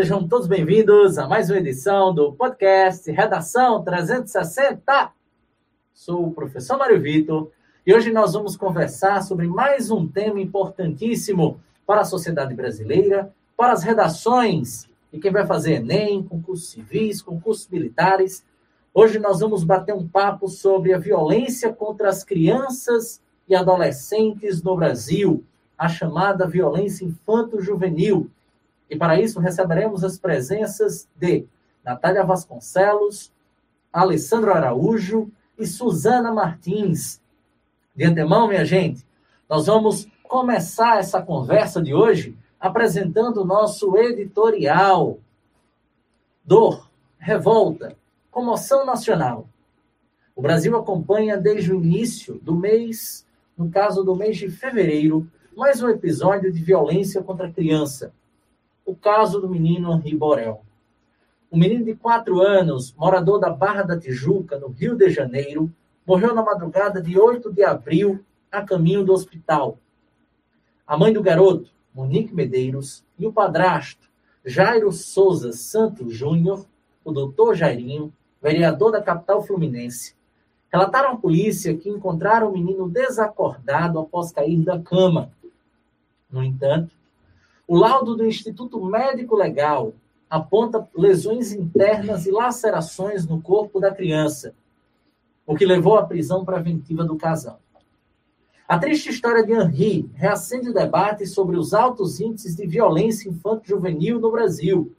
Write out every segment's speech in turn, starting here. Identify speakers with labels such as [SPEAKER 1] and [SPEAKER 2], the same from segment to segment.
[SPEAKER 1] sejam todos bem-vindos a mais uma edição do podcast Redação 360. Sou o professor Mário Vitor e hoje nós vamos conversar sobre mais um tema importantíssimo para a sociedade brasileira, para as redações e quem vai fazer Enem, concursos civis, concursos militares. Hoje nós vamos bater um papo sobre a violência contra as crianças e adolescentes no Brasil, a chamada violência infanto-juvenil e para isso receberemos as presenças de Natália Vasconcelos, Alessandro Araújo e Suzana Martins. De antemão, minha gente, nós vamos começar essa conversa de hoje apresentando o nosso editorial. Dor, revolta, comoção nacional. O Brasil acompanha desde o início do mês, no caso do mês de fevereiro, mais um episódio de violência contra a criança o caso do menino Henri Borel. Um menino de quatro anos, morador da Barra da Tijuca, no Rio de Janeiro, morreu na madrugada de 8 de abril, a caminho do hospital. A mãe do garoto, Monique Medeiros, e o padrasto, Jairo Souza Santos Júnior, o doutor Jairinho, vereador da capital fluminense, relataram à polícia que encontraram o menino desacordado após cair da cama. No entanto, o laudo do Instituto Médico Legal aponta lesões internas e lacerações no corpo da criança, o que levou à prisão preventiva do casal. A triste história de Henri reacende o debate sobre os altos índices de violência infanto-juvenil no Brasil.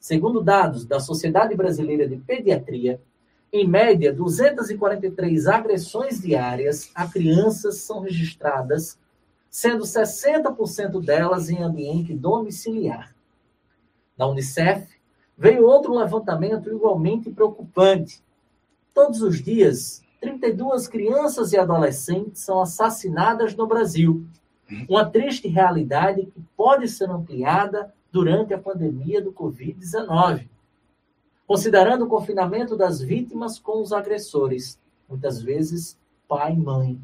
[SPEAKER 1] Segundo dados da Sociedade Brasileira de Pediatria, em média, 243 agressões diárias a crianças são registradas sendo 60% delas em ambiente domiciliar. Na Unicef, veio outro levantamento igualmente preocupante. Todos os dias, 32 crianças e adolescentes são assassinadas no Brasil. Uma triste realidade que pode ser ampliada durante a pandemia do Covid-19. Considerando o confinamento das vítimas com os agressores, muitas vezes pai e mãe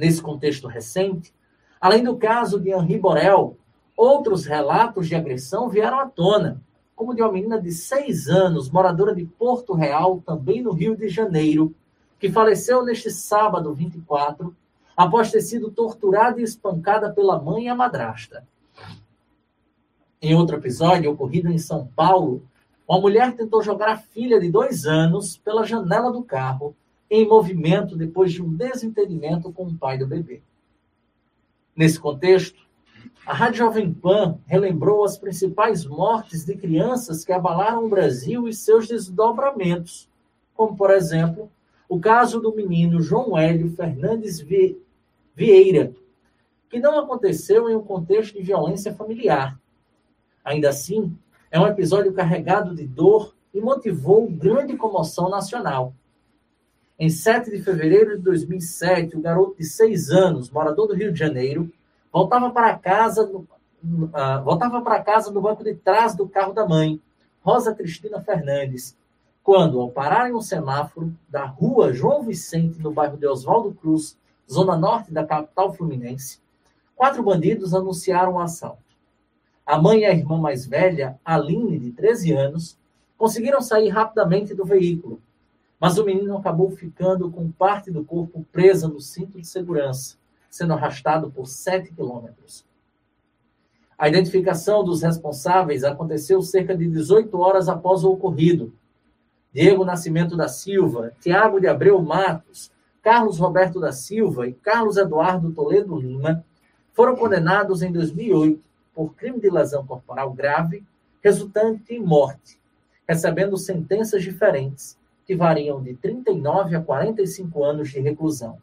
[SPEAKER 1] nesse contexto recente, além do caso de Henri Borel, outros relatos de agressão vieram à tona, como de uma menina de seis anos, moradora de Porto Real, também no Rio de Janeiro, que faleceu neste sábado 24, após ter sido torturada e espancada pela mãe e a madrasta. Em outro episódio, ocorrido em São Paulo, uma mulher tentou jogar a filha de dois anos pela janela do carro em movimento depois de um desentendimento com o pai do bebê. Nesse contexto, a Rádio Jovem Pan relembrou as principais mortes de crianças que abalaram o Brasil e seus desdobramentos, como, por exemplo, o caso do menino João Hélio Fernandes Vieira, que não aconteceu em um contexto de violência familiar. Ainda assim, é um episódio carregado de dor e motivou grande comoção nacional. Em 7 de fevereiro de 2007, o garoto de 6 anos, morador do Rio de Janeiro, voltava para casa no, uh, voltava para casa no banco de trás do carro da mãe, Rosa Cristina Fernandes, quando, ao parar em um semáforo da rua João Vicente, no bairro de Oswaldo Cruz, zona norte da capital fluminense, quatro bandidos anunciaram o assalto. A mãe e a irmã mais velha, Aline, de 13 anos, conseguiram sair rapidamente do veículo, mas o menino acabou ficando com parte do corpo presa no cinto de segurança, sendo arrastado por 7 quilômetros. A identificação dos responsáveis aconteceu cerca de 18 horas após o ocorrido. Diego Nascimento da Silva, Tiago de Abreu Matos, Carlos Roberto da Silva e Carlos Eduardo Toledo Lima foram condenados em 2008 por crime de lesão corporal grave, resultante em morte, recebendo sentenças diferentes que variam de 39 a 45 anos de reclusão.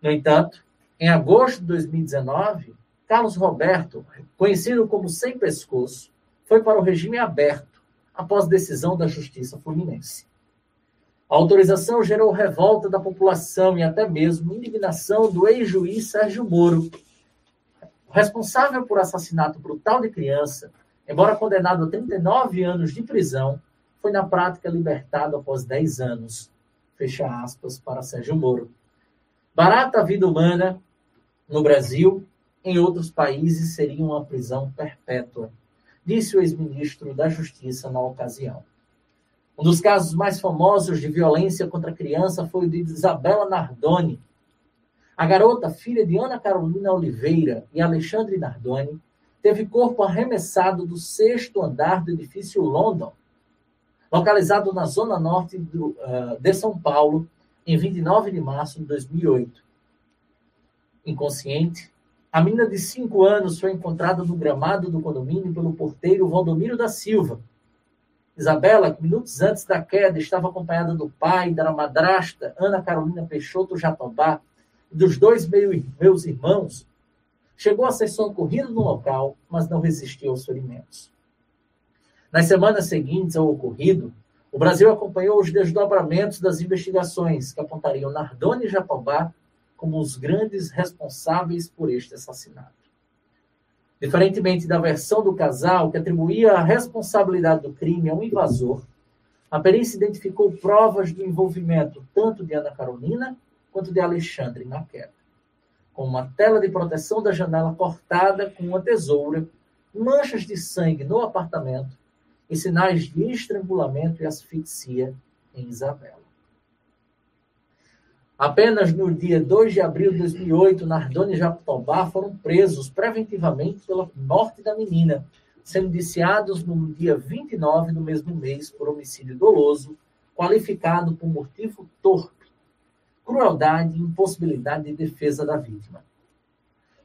[SPEAKER 1] No entanto, em agosto de 2019, Carlos Roberto, conhecido como Sem Pescoço, foi para o regime aberto após decisão da Justiça Fluminense. A autorização gerou revolta da população e até mesmo indignação do ex-juiz Sérgio Moro. Responsável por assassinato brutal de criança, embora condenado a 39 anos de prisão, foi na prática libertado após 10 anos. Fecha aspas para Sérgio Moro. Barata a vida humana no Brasil, em outros países seria uma prisão perpétua. disse o ex-ministro da Justiça na ocasião. Um dos casos mais famosos de violência contra a criança foi o de Isabela Nardoni. A garota, filha de Ana Carolina Oliveira e Alexandre Nardoni, teve corpo arremessado do sexto andar do edifício London, localizado na zona norte do, uh, de São Paulo, em 29 de março de 2008. Inconsciente, a menina de 5 anos foi encontrada no gramado do condomínio pelo porteiro Valdomiro da Silva. Isabela, minutos antes da queda estava acompanhada do pai, da madrasta Ana Carolina Peixoto Jatobá e dos dois meus irmãos, chegou a ser socorrida no local, mas não resistiu aos ferimentos. Nas semanas seguintes ao ocorrido, o Brasil acompanhou os desdobramentos das investigações que apontariam Nardoni e Jatobá como os grandes responsáveis por este assassinato. Diferentemente da versão do casal, que atribuía a responsabilidade do crime a um invasor, a perícia identificou provas do envolvimento tanto de Ana Carolina quanto de Alexandre na queda, com uma tela de proteção da janela cortada com uma tesoura, manchas de sangue no apartamento e sinais de estrangulamento e asfixia em Isabela. Apenas no dia 2 de abril de 2008, Nardoni e Jatobá foram presos preventivamente pela morte da menina, sendo indiciados no dia 29 do mesmo mês por homicídio doloso, qualificado por motivo torpe, crueldade e impossibilidade de defesa da vítima.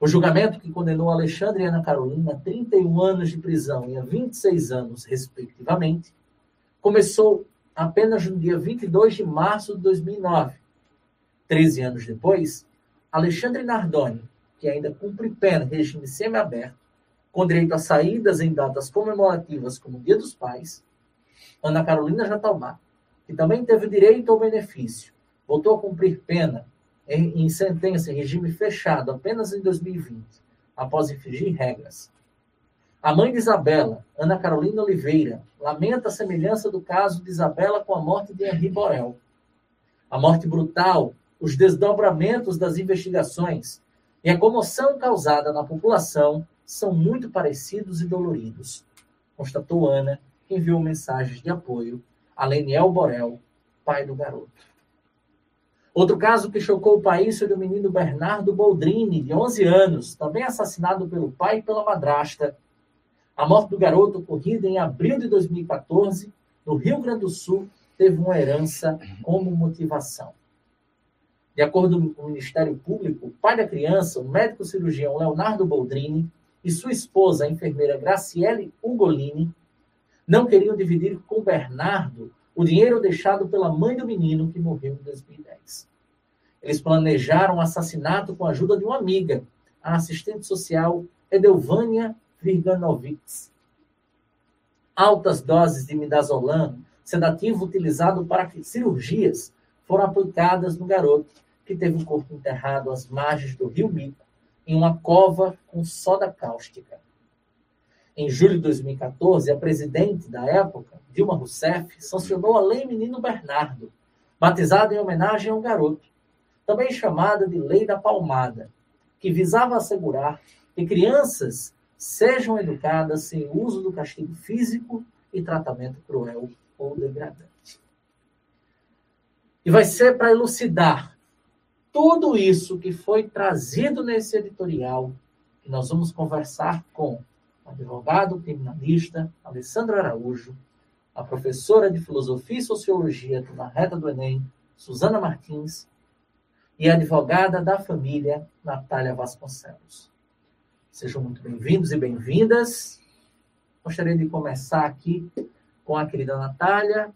[SPEAKER 1] O julgamento que condenou Alexandre e Ana Carolina a 31 anos de prisão e a 26 anos, respectivamente, começou apenas no dia 22 de março de 2009 Treze anos depois, Alexandre Nardoni, que ainda cumpre pena em regime semiaberto, com direito a saídas em datas comemorativas como Dia dos Pais, Ana Carolina Jatobá, que também teve direito ao benefício, voltou a cumprir pena em, em sentença em regime fechado apenas em 2020, após infringir regras. A mãe de Isabela, Ana Carolina Oliveira, lamenta a semelhança do caso de Isabela com a morte de Henri Borel. A morte brutal os desdobramentos das investigações e a comoção causada na população são muito parecidos e doloridos, constatou Ana, que enviou mensagens de apoio a Leniel Borel, pai do garoto. Outro caso que chocou o país foi do menino Bernardo Boldrini, de 11 anos, também assassinado pelo pai e pela madrasta. A morte do garoto, ocorrida em abril de 2014, no Rio Grande do Sul, teve uma herança como motivação. De acordo com o Ministério Público, o pai da criança, o médico cirurgião Leonardo Boldrini, e sua esposa, a enfermeira Graciele Ugolini, não queriam dividir com Bernardo o dinheiro deixado pela mãe do menino que morreu em 2010. Eles planejaram o assassinato com a ajuda de uma amiga, a assistente social Edelvânia Virganovics. Altas doses de midazolam, sedativo utilizado para cirurgias, foram aplicadas no garoto, que teve o corpo enterrado às margens do rio Mico, em uma cova com soda cáustica. Em julho de 2014, a presidente da época, Dilma Rousseff, sancionou a Lei Menino Bernardo, batizada em homenagem ao garoto, também chamada de Lei da Palmada, que visava assegurar que crianças sejam educadas sem o uso do castigo físico e tratamento cruel ou degradante. E vai ser para elucidar tudo isso que foi trazido nesse editorial que nós vamos conversar com o advogado criminalista Alessandro Araújo, a professora de Filosofia e Sociologia na reta do Enem, Suzana Martins, e advogada da família, Natália Vasconcelos. Sejam muito bem-vindos e bem-vindas. Gostaria de começar aqui com a querida Natália.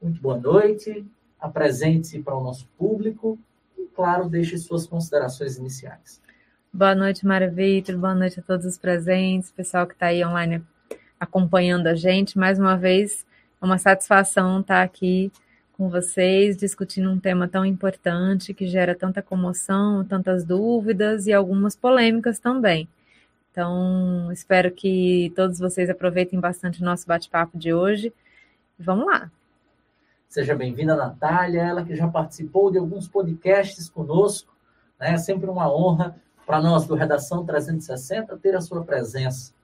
[SPEAKER 1] Muito boa noite apresente-se para o nosso público e, claro, deixe suas considerações iniciais.
[SPEAKER 2] Boa noite, Mara Vitor, boa noite a todos os presentes, pessoal que está aí online acompanhando a gente. Mais uma vez, é uma satisfação estar aqui com vocês, discutindo um tema tão importante que gera tanta comoção, tantas dúvidas e algumas polêmicas também. Então, espero que todos vocês aproveitem bastante o nosso bate-papo de hoje. Vamos lá!
[SPEAKER 1] Seja bem-vinda, Natália, ela que já participou de alguns podcasts conosco. Né? É sempre uma honra para nós do Redação 360 ter a sua presença.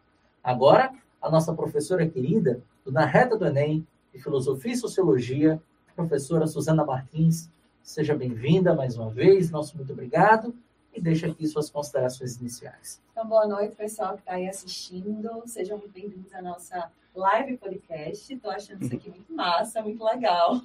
[SPEAKER 1] Agora, a nossa professora querida, na reta do Enem, de Filosofia e Sociologia, professora Suzana Martins. Seja bem-vinda mais uma vez, nosso muito obrigado e deixa aqui suas considerações iniciais.
[SPEAKER 3] Então, boa noite, pessoal que está aí assistindo. Sejam muito bem-vindos à nossa live podcast. Estou achando isso aqui muito massa, muito legal.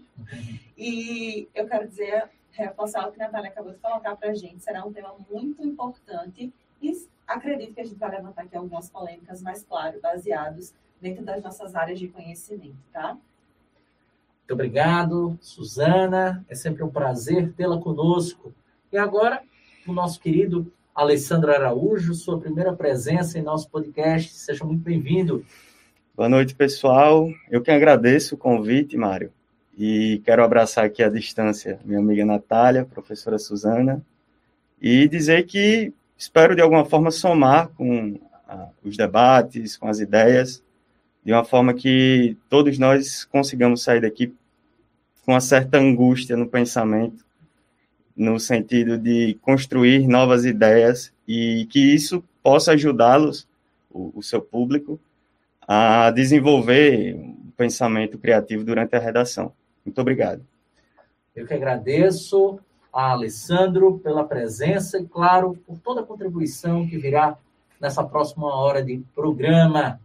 [SPEAKER 3] E eu quero dizer, reforçar o que a Natália acabou de colocar para a gente. Será um tema muito importante e acredito que a gente vai levantar aqui algumas polêmicas, mas, claro, baseados dentro das nossas áreas de conhecimento, tá?
[SPEAKER 1] Muito obrigado, Suzana. É sempre um prazer tê-la conosco. E agora, o nosso querido Alessandro Araújo, sua primeira presença em nosso podcast. Seja muito bem-vindo.
[SPEAKER 4] Boa noite, pessoal. Eu que agradeço o convite, Mário. E quero abraçar aqui à distância minha amiga Natália, professora Suzana, e dizer que espero de alguma forma somar com ah, os debates, com as ideias, de uma forma que todos nós consigamos sair daqui com uma certa angústia no pensamento, no sentido de construir novas ideias e que isso possa ajudá-los, o, o, seu público, a desenvolver um pensamento criativo durante a redação. Muito obrigado.
[SPEAKER 1] Eu que agradeço a Alessandro pela presença e, claro, por toda a contribuição que virá nessa próxima hora de programa.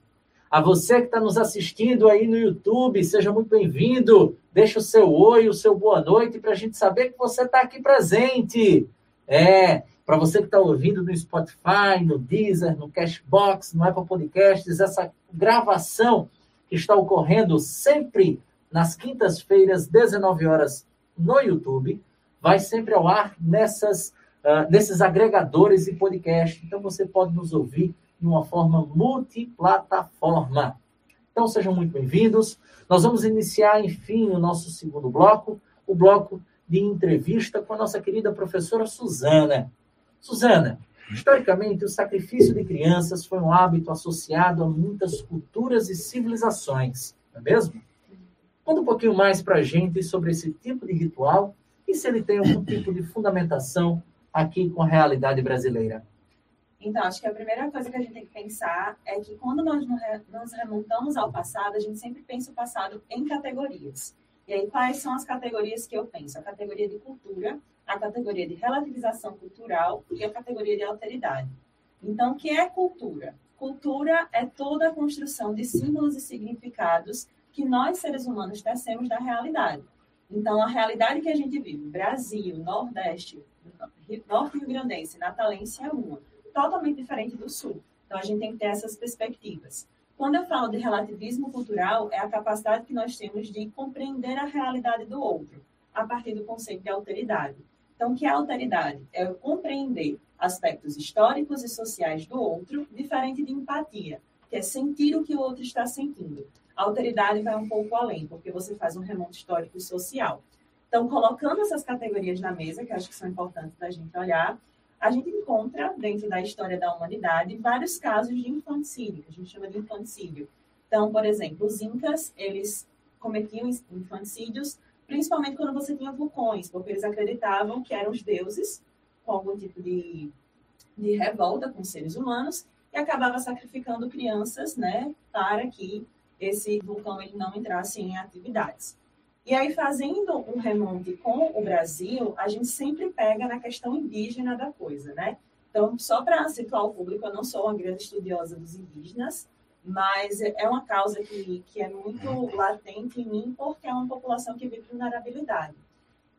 [SPEAKER 1] A você que está nos assistindo aí no YouTube, seja muito bem-vindo. Deixa o seu oi, o seu boa noite, para a gente saber que você está aqui presente. É, para você que está ouvindo no Spotify, no Deezer, no Cashbox, no Apple Podcasts, essa gravação que está ocorrendo sempre nas quintas-feiras, 19 horas, no YouTube, vai sempre ao ar nessas, uh, nesses agregadores e podcast. Então você pode nos ouvir de uma forma multiplataforma. Então sejam muito bem-vindos. Nós vamos iniciar, enfim, o nosso segundo bloco, o bloco de entrevista com a nossa querida professora Suzana. Suzana, historicamente, o sacrifício de crianças foi um hábito associado a muitas culturas e civilizações, não é mesmo? Conta um pouquinho mais para a gente sobre esse tipo de ritual e se ele tem algum tipo de fundamentação aqui com a realidade brasileira.
[SPEAKER 3] Então, acho que a primeira coisa que a gente tem que pensar é que quando nós nos remontamos ao passado, a gente sempre pensa o passado em categorias. E aí, quais são as categorias que eu penso? A categoria de cultura, a categoria de relativização cultural e a categoria de alteridade. Então, o que é cultura? Cultura é toda a construção de símbolos e significados que nós, seres humanos, tecemos da realidade. Então, a realidade que a gente vive, Brasil, Nordeste, Norte Rio Grandense, Natalense é uma totalmente diferente do Sul. Então, a gente tem que ter essas perspectivas. Quando eu falo de relativismo cultural, é a capacidade que nós temos de compreender a realidade do outro, a partir do conceito de alteridade. Então, o que é alteridade? É compreender aspectos históricos e sociais do outro, diferente de empatia, que é sentir o que o outro está sentindo. A alteridade vai um pouco além, porque você faz um remonte histórico e social. Então, colocando essas categorias na mesa, que acho que são importantes para a gente olhar, a gente encontra dentro da história da humanidade vários casos de infanticídio, que a gente chama de infanticídio. Então, por exemplo, os incas, eles cometiam infanticídios principalmente quando você tinha vulcões, porque eles acreditavam que eram os deuses com algum tipo de, de revolta com os seres humanos e acabava sacrificando crianças, né, para que esse vulcão ele não entrasse em atividades. E aí, fazendo um remonte com o Brasil, a gente sempre pega na questão indígena da coisa, né? Então, só para situar o público, eu não sou uma grande estudiosa dos indígenas, mas é uma causa que, que é muito latente em mim, porque é uma população que vive vulnerabilidade.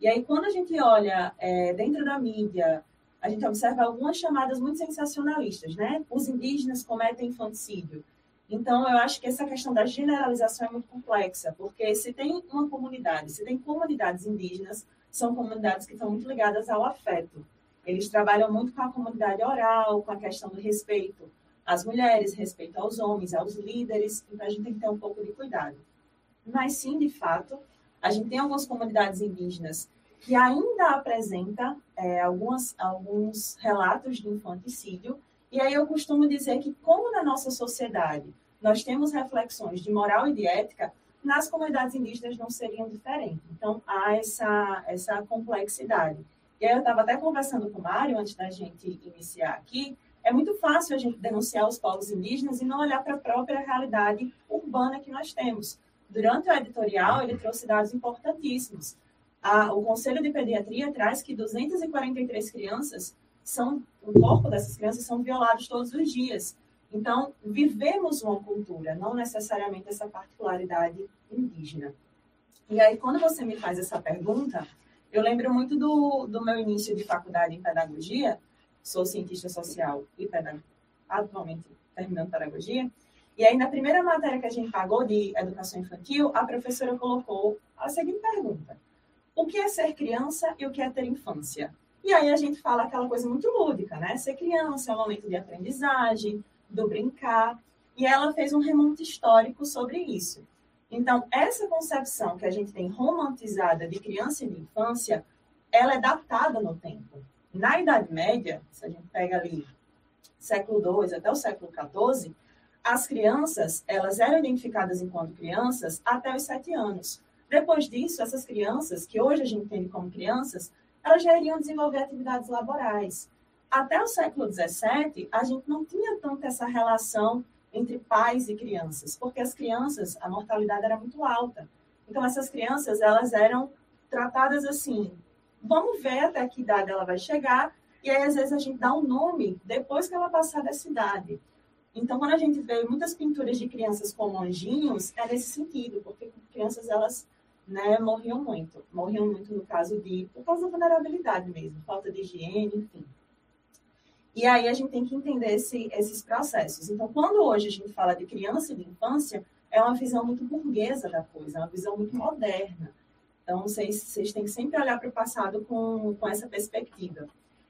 [SPEAKER 3] E aí, quando a gente olha é, dentro da mídia, a gente observa algumas chamadas muito sensacionalistas, né? Os indígenas cometem infanticídio. Então, eu acho que essa questão da generalização é muito complexa, porque se tem uma comunidade, se tem comunidades indígenas, são comunidades que estão muito ligadas ao afeto. Eles trabalham muito com a comunidade oral, com a questão do respeito às mulheres, respeito aos homens, aos líderes, então a gente tem que ter um pouco de cuidado. Mas sim, de fato, a gente tem algumas comunidades indígenas que ainda apresentam é, algumas, alguns relatos de infanticídio, e aí eu costumo dizer que, como na nossa sociedade nós temos reflexões de moral e de ética, nas comunidades indígenas não seriam diferentes. Então, há essa, essa complexidade. E aí eu estava até conversando com o Mário, antes da gente iniciar aqui, é muito fácil a gente denunciar os povos indígenas e não olhar para a própria realidade urbana que nós temos. Durante o editorial, ele trouxe dados importantíssimos. A, o Conselho de Pediatria traz que 243 crianças são, o corpo dessas crianças são violados todos os dias. Então, vivemos uma cultura, não necessariamente essa particularidade indígena. E aí, quando você me faz essa pergunta, eu lembro muito do, do meu início de faculdade em pedagogia, sou cientista social e atualmente terminando pedagogia, e aí, na primeira matéria que a gente pagou de educação infantil, a professora colocou a seguinte pergunta: O que é ser criança e o que é ter infância? E aí a gente fala aquela coisa muito lúdica, né? Ser criança é um momento de aprendizagem, do brincar. E ela fez um remonte histórico sobre isso. Então, essa concepção que a gente tem romantizada de criança e de infância, ela é datada no tempo. Na Idade Média, se a gente pega ali século II até o século XIV, as crianças, elas eram identificadas enquanto crianças até os sete anos. Depois disso, essas crianças, que hoje a gente entende como crianças, elas já iriam desenvolver atividades laborais. Até o século XVII, a gente não tinha tanto essa relação entre pais e crianças, porque as crianças, a mortalidade era muito alta. Então, essas crianças, elas eram tratadas assim, vamos ver até que idade ela vai chegar, e aí, às vezes, a gente dá um nome depois que ela passar dessa idade. Então, quando a gente vê muitas pinturas de crianças como anjinhos, é nesse sentido, porque crianças, elas né, morriam muito. Morriam muito no caso de, por causa da vulnerabilidade mesmo, falta de higiene, enfim. E aí a gente tem que entender esse, esses processos. Então, quando hoje a gente fala de criança e de infância, é uma visão muito burguesa da coisa, é uma visão muito moderna. Então, vocês, vocês têm que sempre olhar para o passado com, com essa perspectiva.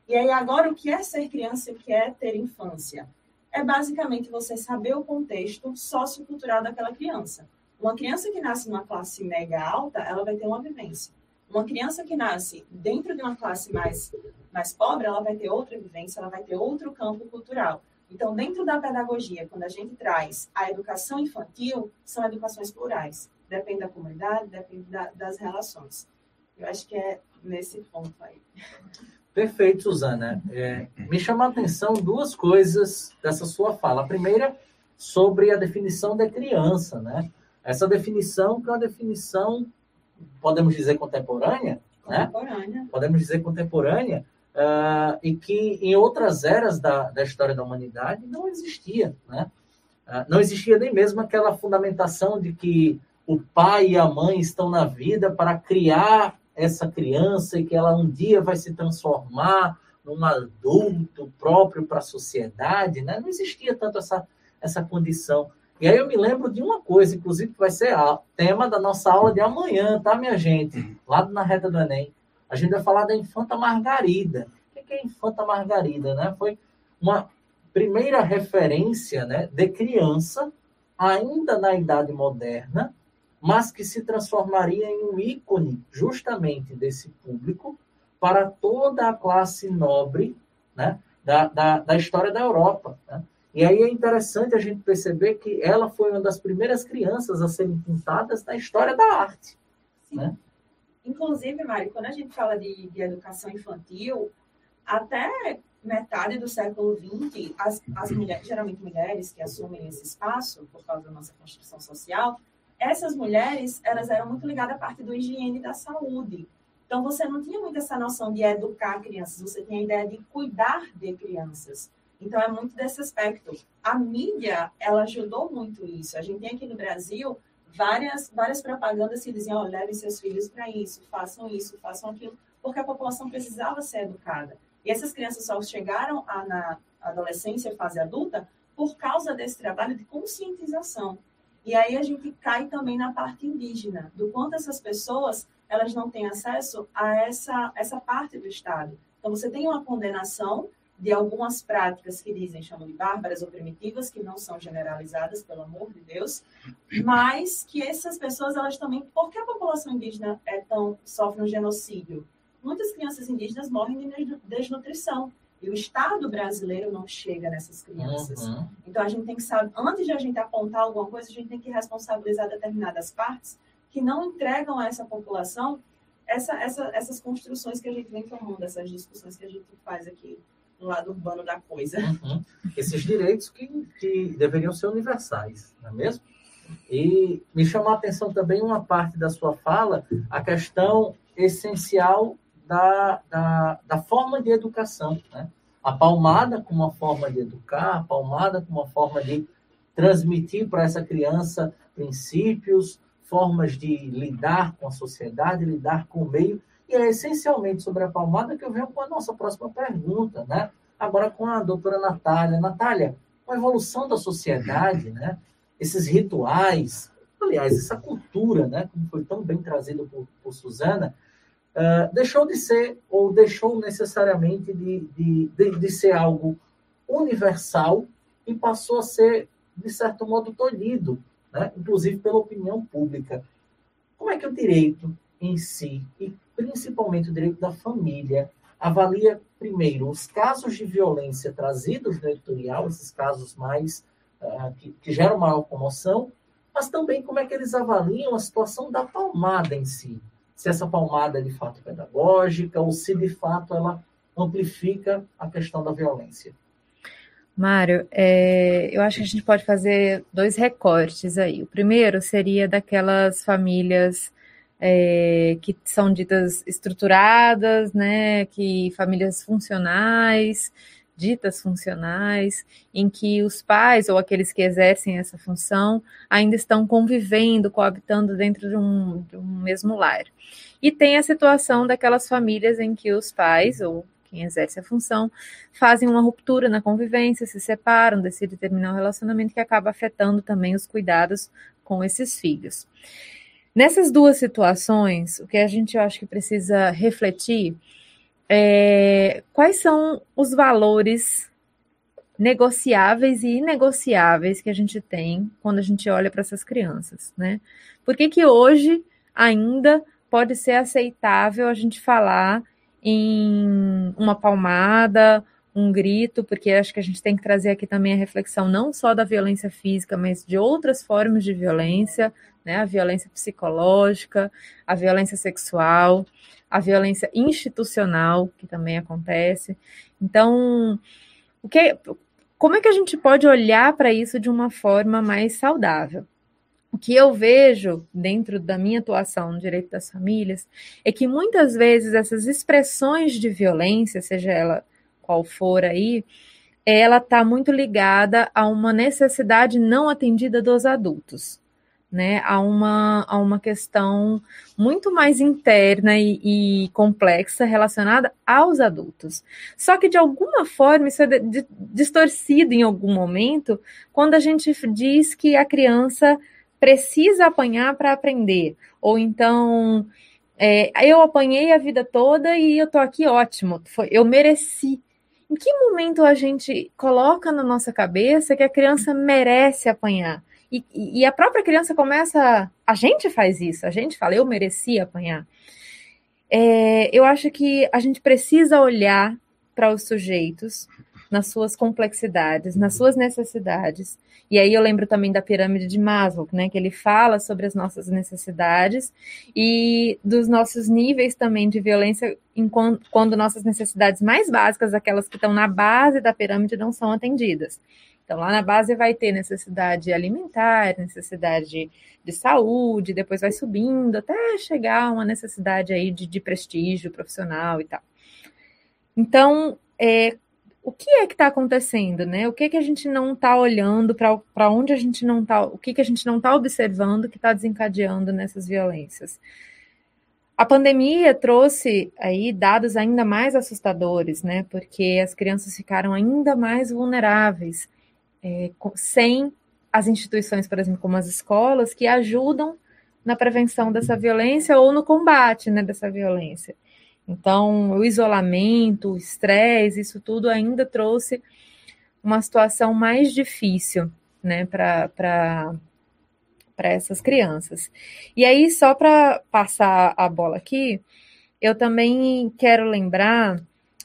[SPEAKER 3] E aí, agora, o que é ser criança e o que é ter infância? É basicamente você saber o contexto sociocultural daquela criança. Uma criança que nasce numa classe média alta, ela vai ter uma vivência. Uma criança que nasce dentro de uma classe mais, mais pobre, ela vai ter outra vivência, ela vai ter outro campo cultural. Então, dentro da pedagogia, quando a gente traz a educação infantil, são educações plurais. Depende da comunidade, depende da, das relações. Eu acho que é nesse ponto aí.
[SPEAKER 1] Perfeito, Suzana. É, me chamou a atenção duas coisas dessa sua fala. A primeira, sobre a definição de criança, né? Essa definição que é uma definição podemos dizer contemporânea,
[SPEAKER 3] né? contemporânea.
[SPEAKER 1] né? Podemos dizer contemporânea, uh, e que em outras eras da, da história da humanidade não existia, né? Uh, não existia nem mesmo aquela fundamentação de que o pai e a mãe estão na vida para criar essa criança e que ela um dia vai se transformar num adulto próprio para a sociedade, né? Não existia tanto essa, essa condição. E aí eu me lembro de uma coisa, inclusive, que vai ser a tema da nossa aula de amanhã, tá, minha gente? Lá na reta do Enem. A gente vai falar da Infanta Margarida. O que é Infanta Margarida, né? Foi uma primeira referência né, de criança, ainda na Idade Moderna, mas que se transformaria em um ícone justamente desse público para toda a classe nobre né, da, da, da história da Europa. Né? E aí é interessante a gente perceber que ela foi uma das primeiras crianças a serem pintadas na história da arte. Né?
[SPEAKER 3] Inclusive, Mari, quando a gente fala de, de, educação infantil, até metade do século XX, as, as mulheres, geralmente mulheres que assumem esse espaço por causa da nossa construção social, essas mulheres elas eram muito ligadas à parte do higiene da saúde. Então, você não tinha muito essa noção de educar crianças, você tinha a ideia de cuidar de crianças. Então, é muito desse aspecto. A mídia, ela ajudou muito isso. A gente tem aqui no Brasil várias, várias propagandas que diziam, oh, levem seus filhos para isso, façam isso, façam aquilo, porque a população precisava ser educada. E essas crianças só chegaram a, na adolescência, fase adulta, por causa desse trabalho de conscientização. E aí a gente cai também na parte indígena, do quanto essas pessoas elas não têm acesso a essa, essa parte do Estado. Então, você tem uma condenação de algumas práticas que dizem, chamam de bárbaras ou primitivas, que não são generalizadas, pelo amor de Deus, mas que essas pessoas, elas também, por que a população indígena é tão, sofre um genocídio? Muitas crianças indígenas morrem de desnutrição, e o Estado brasileiro não chega nessas crianças. Uhum. Então, a gente tem que saber, antes de a gente apontar alguma coisa, a gente tem que responsabilizar determinadas partes que não entregam a essa população essa, essa, essas construções que a gente vem tomando, essas discussões que a gente faz aqui no lado urbano da coisa.
[SPEAKER 1] Uhum. Esses direitos que, que deveriam ser universais, não é mesmo? E me chamou a atenção também uma parte da sua fala, a questão essencial da, da, da forma de educação. Né? A palmada como uma forma de educar, a palmada como uma forma de transmitir para essa criança princípios, formas de lidar com a sociedade, lidar com o meio. E é essencialmente sobre a palmada que eu venho com a nossa próxima pergunta, né? Agora com a doutora Natália. Natália, com a evolução da sociedade, né? Esses rituais, aliás, essa cultura, né? Como foi tão bem trazido por, por Suzana, uh, deixou de ser, ou deixou necessariamente de, de, de, de ser algo universal e passou a ser, de certo modo, tolhido, né? inclusive pela opinião pública. Como é que o direito em si, e principalmente o direito da família, avalia primeiro os casos de violência trazidos no editorial, esses casos mais uh, que, que, geram maior comoção, mas também como é que eles avaliam a situação da palmada em si. Se essa palmada é de fato pedagógica ou se de fato ela amplifica a questão da violência.
[SPEAKER 2] Mário, é, eu acho que a gente pode fazer dois recortes aí. O primeiro seria daquelas famílias é, que são ditas estruturadas, né, que famílias funcionais, ditas funcionais, em que os pais ou aqueles que exercem essa função ainda estão convivendo, coabitando dentro de um, de um mesmo lar. E tem a situação daquelas famílias em que os pais ou quem exerce a função fazem uma ruptura na convivência, se separam, decidem terminar o relacionamento que acaba afetando também os cuidados com esses filhos. Nessas duas situações, o que a gente eu acho que precisa refletir é quais são os valores negociáveis e inegociáveis que a gente tem quando a gente olha para essas crianças, né? Por que, que hoje ainda pode ser aceitável a gente falar em uma palmada um grito, porque acho que a gente tem que trazer aqui também a reflexão não só da violência física, mas de outras formas de violência, né? A violência psicológica, a violência sexual, a violência institucional, que também acontece. Então, o que, como é que a gente pode olhar para isso de uma forma mais saudável? O que eu vejo dentro da minha atuação no direito das famílias é que muitas vezes essas expressões de violência, seja ela qual for aí, ela está muito ligada a uma necessidade não atendida dos adultos, né? A uma, a uma questão muito mais interna e, e complexa relacionada aos adultos. Só que de alguma forma isso é de, de, distorcido em algum momento quando a gente diz que a criança precisa apanhar para aprender, ou então é, eu apanhei a vida toda e eu tô aqui ótimo, foi, eu mereci. Em que momento a gente coloca na nossa cabeça que a criança merece apanhar? E, e a própria criança começa. A gente faz isso, a gente fala, eu mereci apanhar. É, eu acho que a gente precisa olhar para os sujeitos nas suas complexidades, nas suas necessidades. E aí eu lembro também da pirâmide de Maslow, né, que ele fala sobre as nossas necessidades e dos nossos níveis também de violência enquanto, quando nossas necessidades mais básicas, aquelas que estão na base da pirâmide, não são atendidas. Então, lá na base vai ter necessidade alimentar, necessidade de, de saúde, depois vai subindo até chegar a uma necessidade aí de, de prestígio profissional e tal. Então, é, o que é que está acontecendo, né? O que é que a gente não está olhando para onde a gente não está, o que, que a gente não está observando que está desencadeando nessas violências? A pandemia trouxe aí dados ainda mais assustadores, né? Porque as crianças ficaram ainda mais vulneráveis, é, sem as instituições, por exemplo, como as escolas, que ajudam na prevenção dessa violência ou no combate né, dessa violência. Então, o isolamento, o estresse, isso tudo ainda trouxe uma situação mais difícil né, para essas crianças. E aí, só para passar a bola aqui, eu também quero lembrar,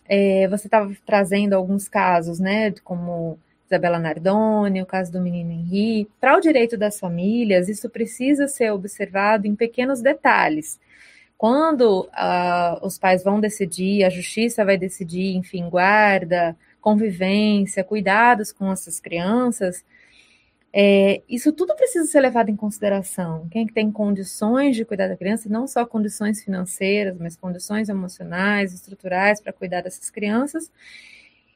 [SPEAKER 2] é, você estava trazendo alguns casos, né, como Isabela Nardoni, o caso do menino Henri. Para o direito das famílias, isso precisa ser observado em pequenos detalhes quando uh, os pais vão decidir, a justiça vai decidir, enfim, guarda, convivência, cuidados com essas crianças, é, isso tudo precisa ser levado em consideração. Quem tem condições de cuidar da criança, não só condições financeiras, mas condições emocionais, estruturais para cuidar dessas crianças.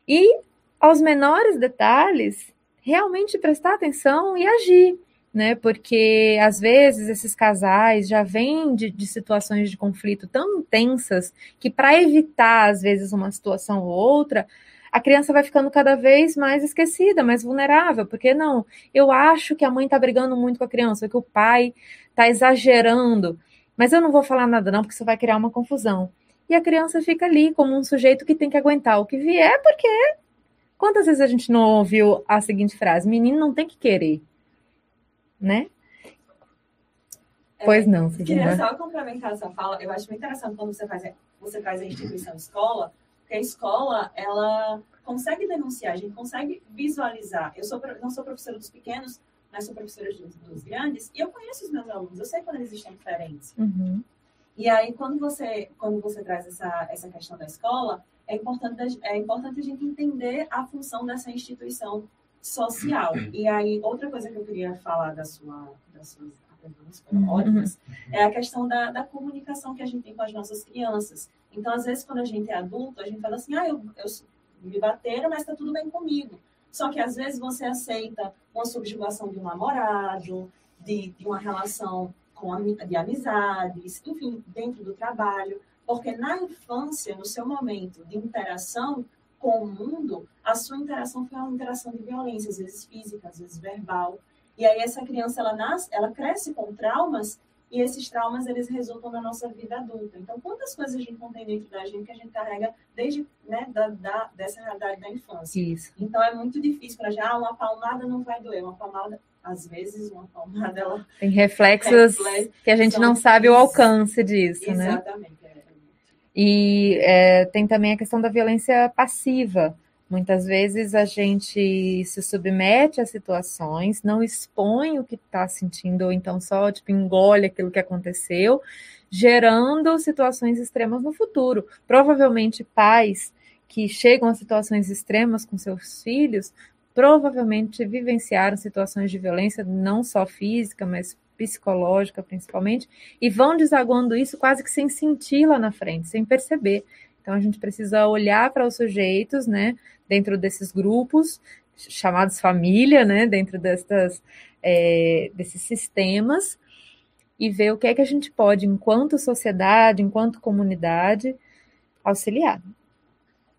[SPEAKER 2] E aos menores detalhes, realmente prestar atenção e agir né? Porque às vezes esses casais já vêm de, de situações de conflito tão intensas que, para evitar, às vezes, uma situação ou outra, a criança vai ficando cada vez mais esquecida, mais vulnerável, porque não, eu acho que a mãe está brigando muito com a criança, que o pai está exagerando, mas eu não vou falar nada não, porque isso vai criar uma confusão. E a criança fica ali como um sujeito que tem que aguentar o que vier, porque quantas vezes a gente não ouviu a seguinte frase: menino não tem que querer, né? É, pois não,
[SPEAKER 3] Queria só complementar essa fala. Eu acho muito interessante quando você faz, você traz a instituição escola, porque a escola, ela consegue denunciar, a gente consegue visualizar. Eu sou, não sou professora dos pequenos, mas sou professora dos, dos grandes, e eu conheço os meus alunos, eu sei quando eles estão diferentes.
[SPEAKER 2] Uhum.
[SPEAKER 3] E aí, quando você, quando você traz essa, essa questão da escola, é importante, é importante a gente entender a função dessa instituição social. E aí, outra coisa que eu queria falar da sua, das suas perguntas foram ótimas, é a questão da, da comunicação que a gente tem com as nossas crianças. Então, às vezes, quando a gente é adulto, a gente fala assim, ah, eu, eu me bateram, mas está tudo bem comigo. Só que, às vezes, você aceita uma subjugação de um namorado, de, de uma relação com, de amizades, enfim, dentro do trabalho. Porque na infância, no seu momento de interação, com o mundo, a sua interação foi uma interação de violência, às vezes física, às vezes verbal. E aí essa criança ela nasce, ela cresce com traumas e esses traumas eles resultam na nossa vida adulta. Então, quantas coisas a gente não tem dentro da gente que a gente carrega desde né, da, da, dessa realidade da infância.
[SPEAKER 2] Isso.
[SPEAKER 3] Então, é muito difícil para já ah, uma palmada não vai doer, uma palmada às vezes uma palmada ela
[SPEAKER 2] tem reflexos reflexo, que a gente não sabe o alcance disso,
[SPEAKER 3] exatamente,
[SPEAKER 2] né?
[SPEAKER 3] Exatamente.
[SPEAKER 2] E é, tem também a questão da violência passiva. Muitas vezes a gente se submete a situações, não expõe o que está sentindo, ou então só tipo, engole aquilo que aconteceu, gerando situações extremas no futuro. Provavelmente pais que chegam a situações extremas com seus filhos provavelmente vivenciaram situações de violência, não só física, mas psicológica principalmente, e vão desaguando isso quase que sem sentir lá na frente, sem perceber. Então a gente precisa olhar para os sujeitos, né, dentro desses grupos chamados família, né, dentro destas, é, desses sistemas e ver o que é que a gente pode, enquanto sociedade, enquanto comunidade, auxiliar.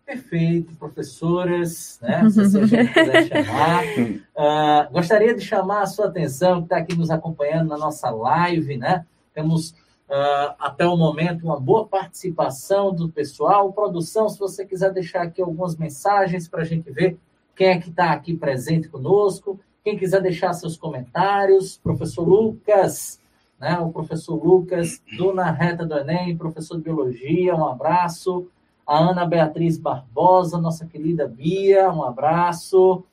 [SPEAKER 1] Perfeito, professoras, né? Se a gente quiser chamar. Uh, gostaria de chamar a sua atenção, que está aqui nos acompanhando na nossa live, né? Temos uh, até o momento uma boa participação do pessoal. Produção, se você quiser deixar aqui algumas mensagens para a gente ver quem é que está aqui presente conosco. Quem quiser deixar seus comentários, professor Lucas, né? O professor Lucas, do Na Reta do Enem, professor de Biologia, um abraço a Ana Beatriz Barbosa, nossa querida Bia, um abraço,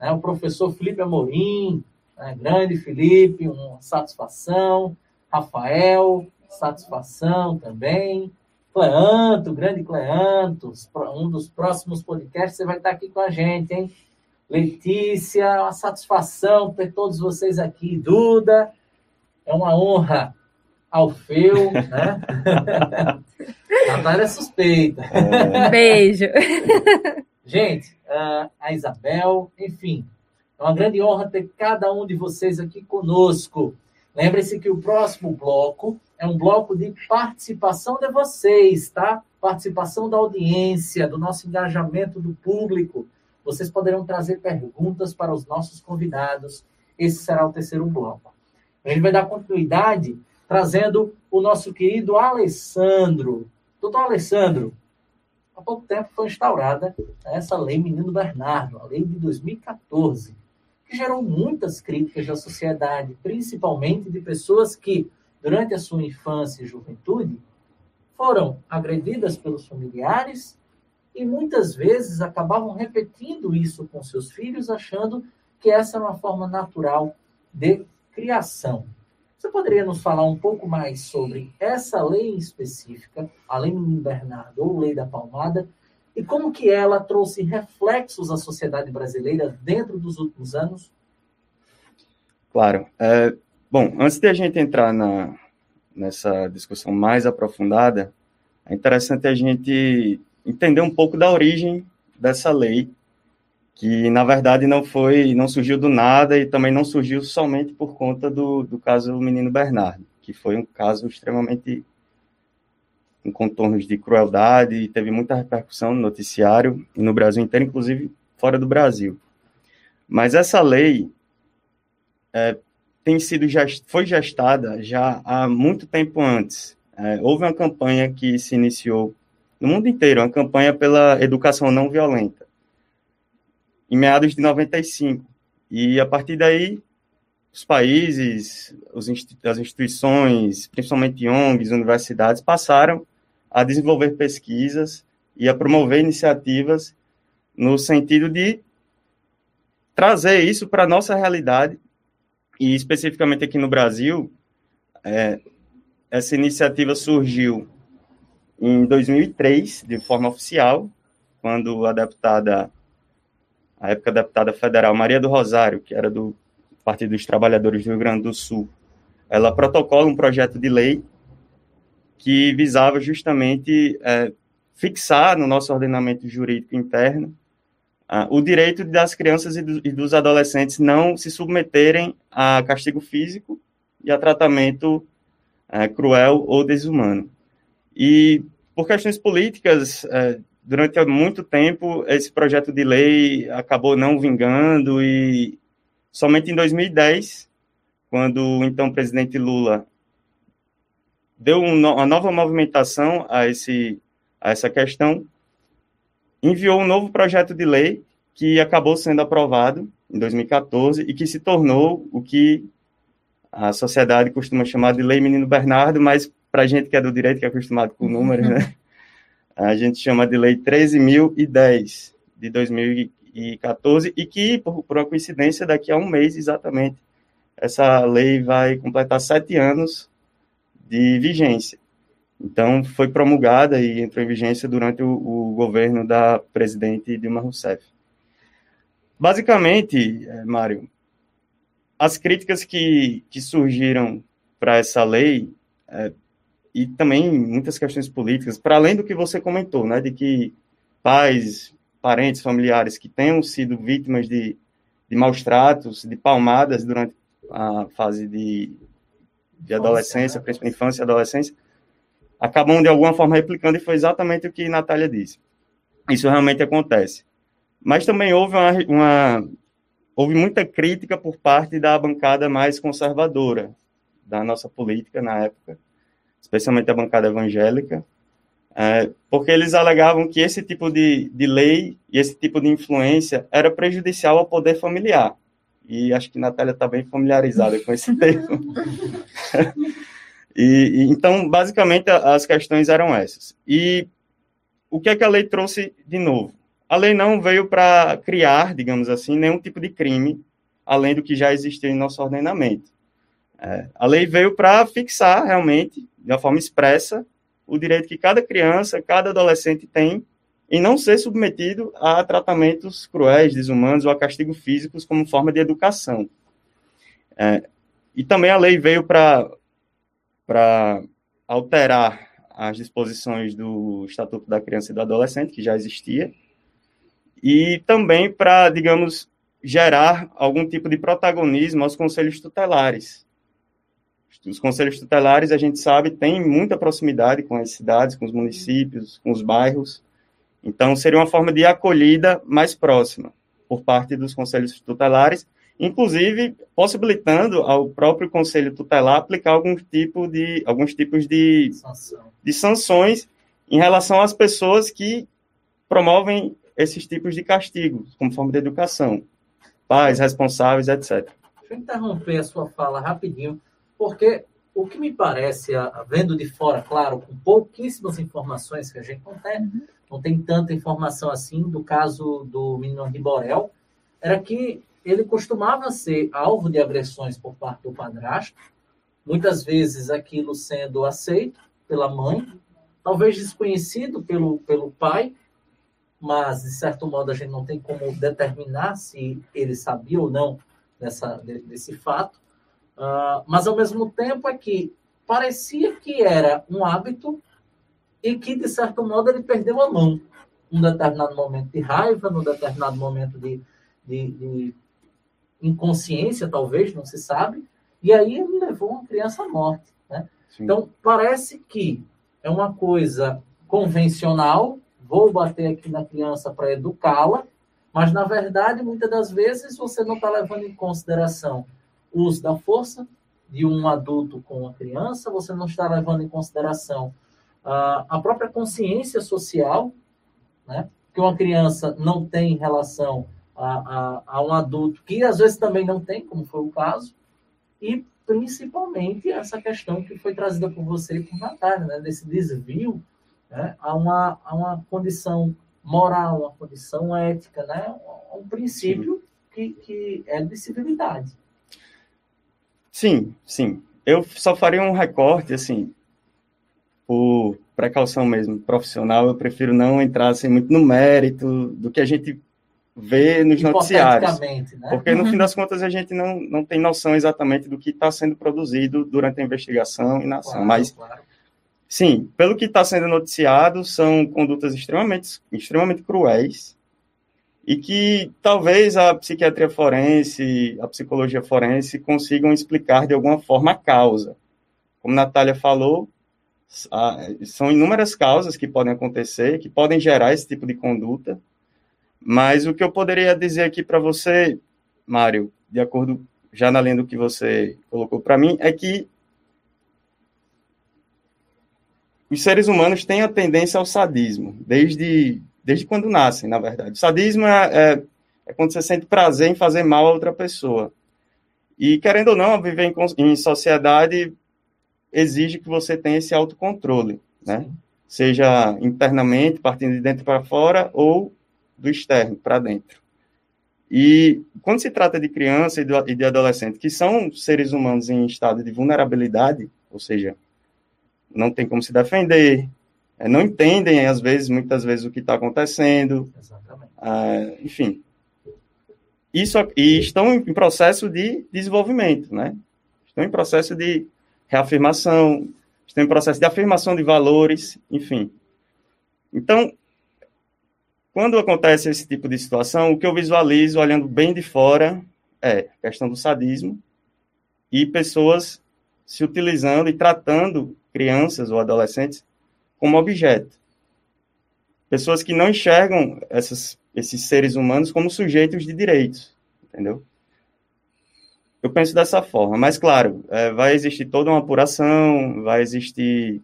[SPEAKER 1] né, o professor Felipe Amorim, né, grande Felipe, uma satisfação, Rafael, satisfação também, Cleanto, grande Cleanto, um dos próximos podcasts, você vai estar aqui com a gente, hein? Letícia, uma satisfação ter todos vocês aqui. Duda, é uma honra Alfeu, né? Natália é suspeita.
[SPEAKER 2] É. Beijo.
[SPEAKER 1] Gente, a Isabel, enfim, é uma grande honra ter cada um de vocês aqui conosco. Lembre-se que o próximo bloco é um bloco de participação de vocês, tá? Participação da audiência, do nosso engajamento do público. Vocês poderão trazer perguntas para os nossos convidados. Esse será o terceiro bloco. A gente vai dar continuidade trazendo o nosso querido Alessandro. Doutor Alessandro, há pouco tempo foi instaurada essa lei Menino Bernardo, a lei de 2014, que gerou muitas críticas da sociedade, principalmente de pessoas que, durante a sua infância e juventude, foram agredidas pelos familiares e muitas vezes acabavam repetindo isso com seus filhos, achando que essa era uma forma natural de criação. Você poderia nos falar um pouco mais sobre essa lei específica, a Lei Bernardo ou Lei da Palmada, e como que ela trouxe reflexos à sociedade brasileira dentro dos últimos anos?
[SPEAKER 4] Claro. É, bom, antes de a gente entrar na, nessa discussão mais aprofundada, é interessante a gente entender um pouco da origem dessa lei, que na verdade não foi, não surgiu do nada e também não surgiu somente por conta do, do caso do menino Bernardo, que foi um caso extremamente com contornos de crueldade e teve muita repercussão no noticiário e no Brasil inteiro, inclusive fora do Brasil. Mas essa lei é, tem sido foi gestada já há muito tempo antes. É, houve uma campanha que se iniciou no mundo inteiro, uma campanha pela educação não violenta em meados de 95. E a partir daí, os países, as instituições, principalmente ONGs, universidades, passaram a desenvolver pesquisas e a promover iniciativas no sentido de trazer isso para a nossa realidade, e especificamente aqui no Brasil, é, essa iniciativa surgiu em 2003, de forma oficial, quando a deputada a época deputada federal Maria do Rosário, que era do Partido dos Trabalhadores do Rio Grande do Sul, ela protocola um projeto de lei que visava justamente é, fixar no nosso ordenamento jurídico interno uh, o direito das crianças e, do, e, dos adolescentes não se submeterem a castigo físico e a tratamento uh, cruel ou desumano. E por questões políticas, uh, durante muito tempo, esse projeto de lei acabou não vingando e somente em 2010, quando o então presidente Lula deu uma nova movimentação a, esse, a essa questão, enviou um novo projeto de lei que acabou sendo aprovado em 2014 e que se tornou o que a sociedade costuma chamar de Lei Menino Bernardo, mas para gente que é do direito, que é acostumado com números, né? a gente chama de Lei 13.010 de 2014 e que, por, por coincidência, daqui a um mês exatamente, essa lei vai completar sete anos de vigência. Então, foi promulgada e entrou em vigência durante o, o governo da presidente Dilma Rousseff. Basicamente, é, Mário, as críticas que, que surgiram para essa lei é, e também muitas questões políticas, para além do que você comentou, né, de que pais, parentes, familiares que tenham sido vítimas de, de maus tratos, de palmadas durante a fase de, de adolescência, principalmente infância e adolescência, acabam de alguma forma replicando e foi exatamente o que Natália disse. Isso realmente acontece. Mas também houve uma, uma houve muita crítica por parte da bancada mais conservadora da nossa política na época, especialmente a bancada evangélica, é, porque eles alegavam que esse tipo de, de lei e esse tipo de influência era prejudicial ao poder familiar. E acho que Natália está bem familiarizada com esse termo. e, e, então, basicamente, as questões eram essas. E o que é que a lei trouxe de novo? A lei não veio para criar, digamos assim, nenhum tipo de crime, além do que já existia em nosso ordenamento. É, a lei veio para fixar realmente de uma forma expressa, o direito que cada criança, cada adolescente tem em não ser submetido a tratamentos cruéis, desumanos ou a castigos físicos como forma de educação. É, e também a lei veio para alterar as disposições do Estatuto da Criança e do Adolescente, que já existia, e também para, digamos, gerar algum tipo de protagonismo aos conselhos tutelares, os conselhos tutelares, a gente sabe, têm muita proximidade com as cidades, com os municípios, com os bairros. Então, seria uma forma de acolhida mais próxima por parte dos conselhos tutelares, inclusive possibilitando ao próprio conselho tutelar aplicar algum tipo de, alguns tipos de, Sanção. de sanções em relação às pessoas que promovem esses tipos de castigos, como forma de educação, pais, responsáveis, etc.
[SPEAKER 1] Deixa eu interromper a sua fala rapidinho porque o que me parece, vendo de fora, claro, com pouquíssimas informações que a gente não tem, uhum. não tem tanta informação assim do caso do menino Riborel, era que ele costumava ser alvo de agressões por parte do padrasto, muitas vezes aquilo sendo aceito pela mãe, talvez desconhecido pelo, pelo pai, mas de certo modo a gente não tem como determinar se ele sabia ou não dessa, desse fato. Uh, mas ao mesmo tempo é que parecia que era um hábito e que de certo modo ele perdeu a mão num determinado momento de raiva, num determinado momento de, de, de inconsciência, talvez, não se sabe, e aí ele levou uma criança à morte. Né? Então, parece que é uma coisa convencional, vou bater aqui na criança para educá-la, mas, na verdade, muitas das vezes você não está levando em consideração uso da força de um adulto com uma criança, você não está levando em consideração uh, a própria consciência social, né? que uma criança não tem em relação a, a, a um adulto, que às vezes também não tem, como foi o caso, e principalmente essa questão que foi trazida por você e por Natália, né, desse desvio né, a, uma, a uma condição moral, uma condição ética, né, um, um princípio que, que é de civilidade.
[SPEAKER 4] Sim, sim. Eu só faria um recorte, assim, por precaução mesmo profissional, eu prefiro não entrar assim, muito no mérito do que a gente vê nos noticiários. Né? Porque, no fim das contas, a gente não, não tem noção exatamente do que está sendo produzido durante a investigação e na ação. Claro, Mas, claro. sim, pelo que está sendo noticiado, são condutas extremamente, extremamente cruéis e que talvez a psiquiatria forense, a psicologia forense consigam explicar de alguma forma a causa. Como a Natália falou, são inúmeras causas que podem acontecer, que podem gerar esse tipo de conduta, mas o que eu poderia dizer aqui para você, Mário, de acordo já na lenda que você colocou para mim, é que os seres humanos têm a tendência ao sadismo, desde, desde quando nascem, na verdade. O sadismo é, é, é quando você sente prazer em fazer mal a outra pessoa. E, querendo ou não, viver em, em sociedade exige que você tenha esse autocontrole, né? Seja internamente, partindo de dentro para fora, ou do externo para dentro. E quando se trata de criança e de adolescente, que são seres humanos em estado de vulnerabilidade, ou seja, não tem como se defender, não entendem, às vezes, muitas vezes, o que está acontecendo. Ah, enfim. Isso, e estão em processo de desenvolvimento, né? Estão em processo de reafirmação, estão em processo de afirmação de valores, enfim. Então, quando acontece esse tipo de situação, o que eu visualizo olhando bem de fora é a questão do sadismo e pessoas se utilizando e tratando crianças ou adolescentes como objeto. Pessoas que não enxergam essas, esses seres humanos como sujeitos de direitos, entendeu? Eu penso dessa forma, mas claro, é, vai existir toda uma apuração, vai existir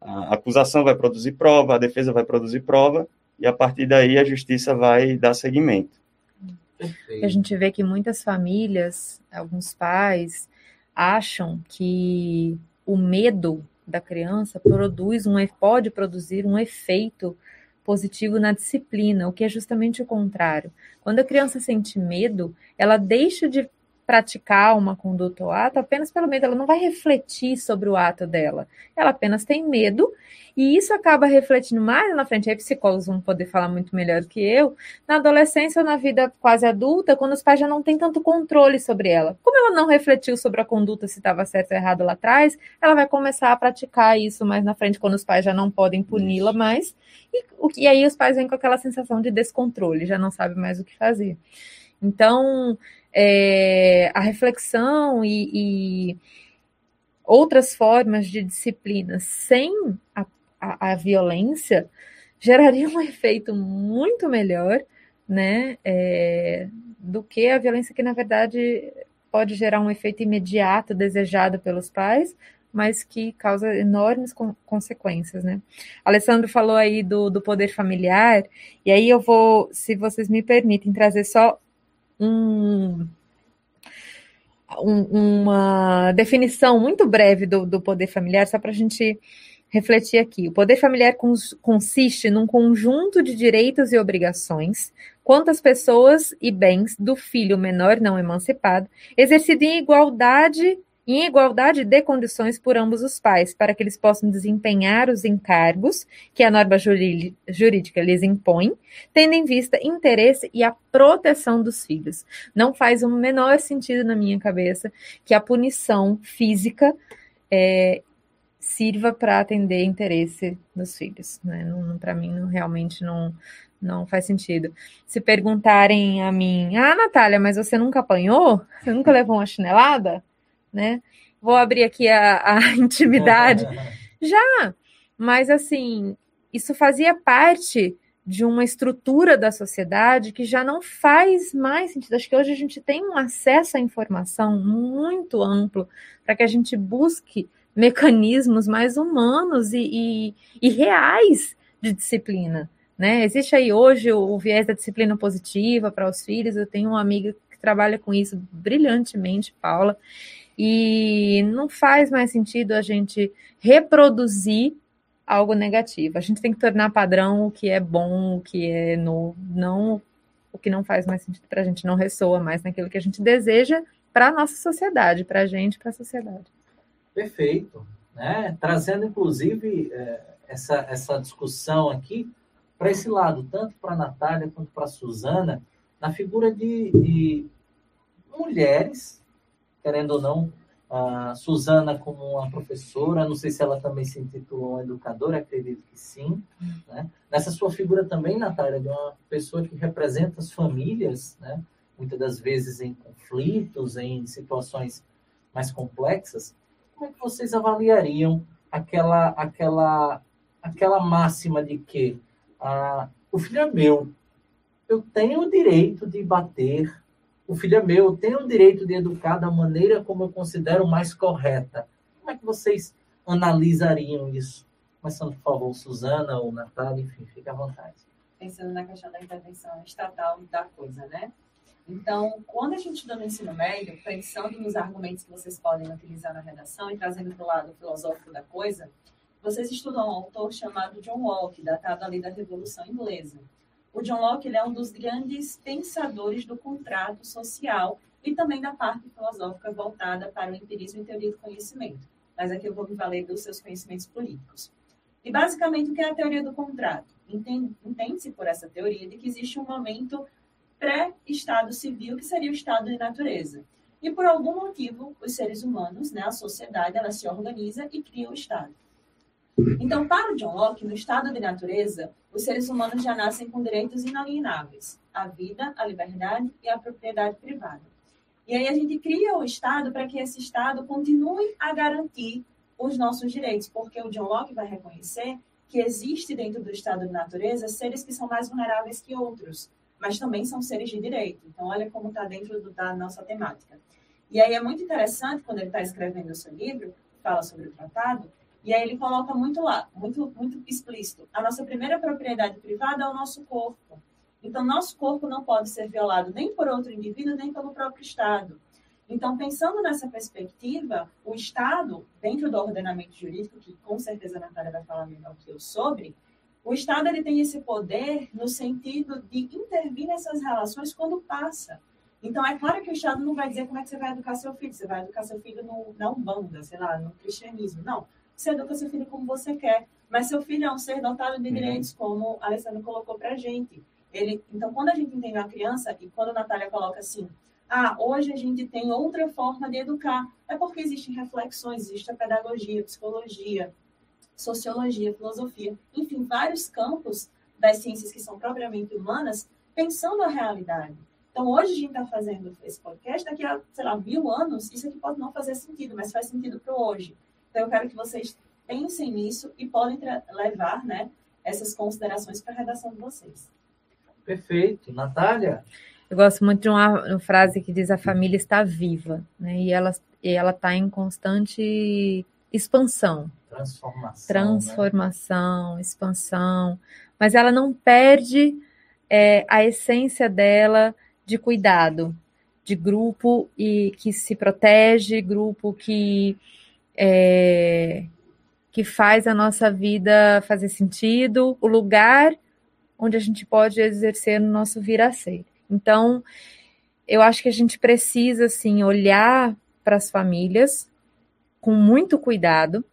[SPEAKER 4] a acusação vai produzir prova, a defesa vai produzir prova, e a partir daí a justiça vai dar seguimento.
[SPEAKER 2] A gente vê que muitas famílias, alguns pais, acham que o medo da criança produz um, pode produzir um efeito positivo na disciplina, o que é justamente o contrário. Quando a criança sente medo, ela deixa de praticar uma conduta ou ato apenas pelo medo, ela não vai refletir sobre o ato dela. Ela apenas tem medo e isso acaba refletindo mais na frente. Aí psicólogos vão poder falar muito melhor do que eu. Na adolescência ou na vida quase adulta, quando os pais já não têm tanto controle sobre ela. Como ela não refletiu sobre a conduta se estava certo ou errado lá atrás, ela vai começar a praticar isso mais na frente quando os pais já não podem puni-la mais. E, e aí os pais vêm com aquela sensação de descontrole, já não sabem mais o que fazer. Então, é, a reflexão e, e, outras formas de disciplina sem a, a, a, violência geraria um efeito muito melhor, né, é, do que a violência que na verdade pode gerar um efeito imediato desejado pelos pais, mas que causa enormes consequências, né? Alessandro falou aí do, do poder familiar, e aí eu vou, se vocês me permitem, trazer só um, um, uma definição muito breve do, do poder familiar, só para a gente refletir aqui. O poder familiar cons consiste num conjunto de direitos e obrigações quantas pessoas e bens do filho menor não emancipado, exercido em igualdade em igualdade de condições por ambos os pais, para que eles possam desempenhar os encargos que a norma jurídica lhes impõe, tendo em vista interesse e a proteção dos filhos. Não faz o menor sentido na minha cabeça que a punição física é, sirva para atender interesse dos filhos. Né? Para mim, não, realmente não, não faz sentido. Se perguntarem a mim, ah, Natália, mas você nunca apanhou? Você nunca levou uma chinelada? Né? Vou abrir aqui a, a intimidade. Já, mas assim, isso fazia parte de uma estrutura da sociedade que já não faz mais sentido. Acho que hoje a gente tem um acesso à informação muito amplo para que a gente busque mecanismos mais humanos e, e, e reais de disciplina. Né? Existe aí hoje o, o viés da disciplina positiva para os filhos. Eu tenho uma amiga que trabalha com isso brilhantemente, Paula, e não faz mais sentido a gente reproduzir algo negativo. A gente tem que tornar padrão o que é bom, o que é novo, não o que não faz mais sentido para a gente, não ressoa mais naquilo que a gente deseja para a nossa sociedade, para a gente, para a sociedade.
[SPEAKER 1] Perfeito. Né? Trazendo, inclusive, é, essa, essa discussão aqui para esse lado, tanto para a Natália quanto para a Suzana, na figura de, de, mulheres, querendo ou não, a Suzana como uma professora, não sei se ela também se intitulou uma educadora, acredito que sim. Né? Nessa sua figura também, Natália, de uma pessoa que representa as famílias, né? muitas das vezes em conflitos, em situações mais complexas, como é que vocês avaliariam aquela, aquela, aquela máxima de que ah, o filho é meu, eu tenho o direito de bater, o filho é meu, eu tenho o direito de educar da maneira como eu considero mais correta. Como é que vocês analisariam isso? Começando, por favor, Suzana ou Natália, enfim, fique à vontade.
[SPEAKER 3] Pensando na questão da intervenção estatal da coisa, né? Então, quando a gente estuda no ensino médio, pensando nos argumentos que vocês podem utilizar na redação e trazendo para o lado filosófico da coisa, vocês estudam um autor chamado John Locke, datado ali da Revolução Inglesa. O John Locke é um dos grandes pensadores do contrato social e também da parte filosófica voltada para o empirismo e teoria do conhecimento. Mas aqui eu vou me valer dos seus conhecimentos políticos. E basicamente, o que é a teoria do contrato? Entende-se por essa teoria de que existe um momento pré-estado civil, que seria o estado de natureza. E por algum motivo, os seres humanos, né, a sociedade, ela se organiza e cria o estado. Então, para o John Locke, no estado de natureza, os seres humanos já nascem com direitos inalienáveis: a vida, a liberdade e a propriedade privada. E aí a gente cria o Estado para que esse Estado continue a garantir os nossos direitos, porque o John Locke vai reconhecer que existe dentro do estado de natureza seres que são mais vulneráveis que outros, mas também são seres de direito. Então, olha como está dentro do, da nossa temática. E aí é muito interessante, quando ele está escrevendo o seu livro, fala sobre o tratado, e aí ele coloca muito lá, muito, muito explícito. A nossa primeira propriedade privada é o nosso corpo. Então, nosso corpo não pode ser violado nem por outro indivíduo, nem pelo próprio Estado. Então, pensando nessa perspectiva, o Estado, dentro do ordenamento jurídico, que com certeza a Natália vai falar melhor que eu sobre, o Estado ele tem esse poder no sentido de intervir nessas relações quando passa. Então, é claro que o Estado não vai dizer como é que você vai educar seu filho. Você vai educar seu filho no, na Umbanda, sei lá, no cristianismo. Não. Você educa seu filho como você quer. Mas seu filho é um ser dotado de uhum. direitos, como a Alessandra colocou para a gente. Ele, então, quando a gente entende uma criança, e quando a Natália coloca assim, ah, hoje a gente tem outra forma de educar, é porque existem reflexões, existe a pedagogia, a psicologia, sociologia, filosofia, enfim, vários campos das ciências que são propriamente humanas, pensando a realidade. Então, hoje a gente está fazendo esse podcast, daqui a, sei lá, mil anos, isso aqui pode não fazer sentido, mas faz sentido para hoje. Então, eu quero que vocês pensem nisso e podem levar né, essas considerações para a redação de vocês.
[SPEAKER 1] Perfeito. Natália?
[SPEAKER 2] Eu gosto muito de uma, uma frase que diz a família está viva, né? E ela e ela está em constante expansão.
[SPEAKER 1] Transformação.
[SPEAKER 2] Transformação, né? expansão. Mas ela não perde é, a essência dela de cuidado, de grupo e que se protege, grupo que é, que faz a nossa vida fazer sentido, o lugar onde a gente pode exercer o nosso vir a ser. Então, eu acho que a gente precisa assim olhar para as famílias com muito cuidado,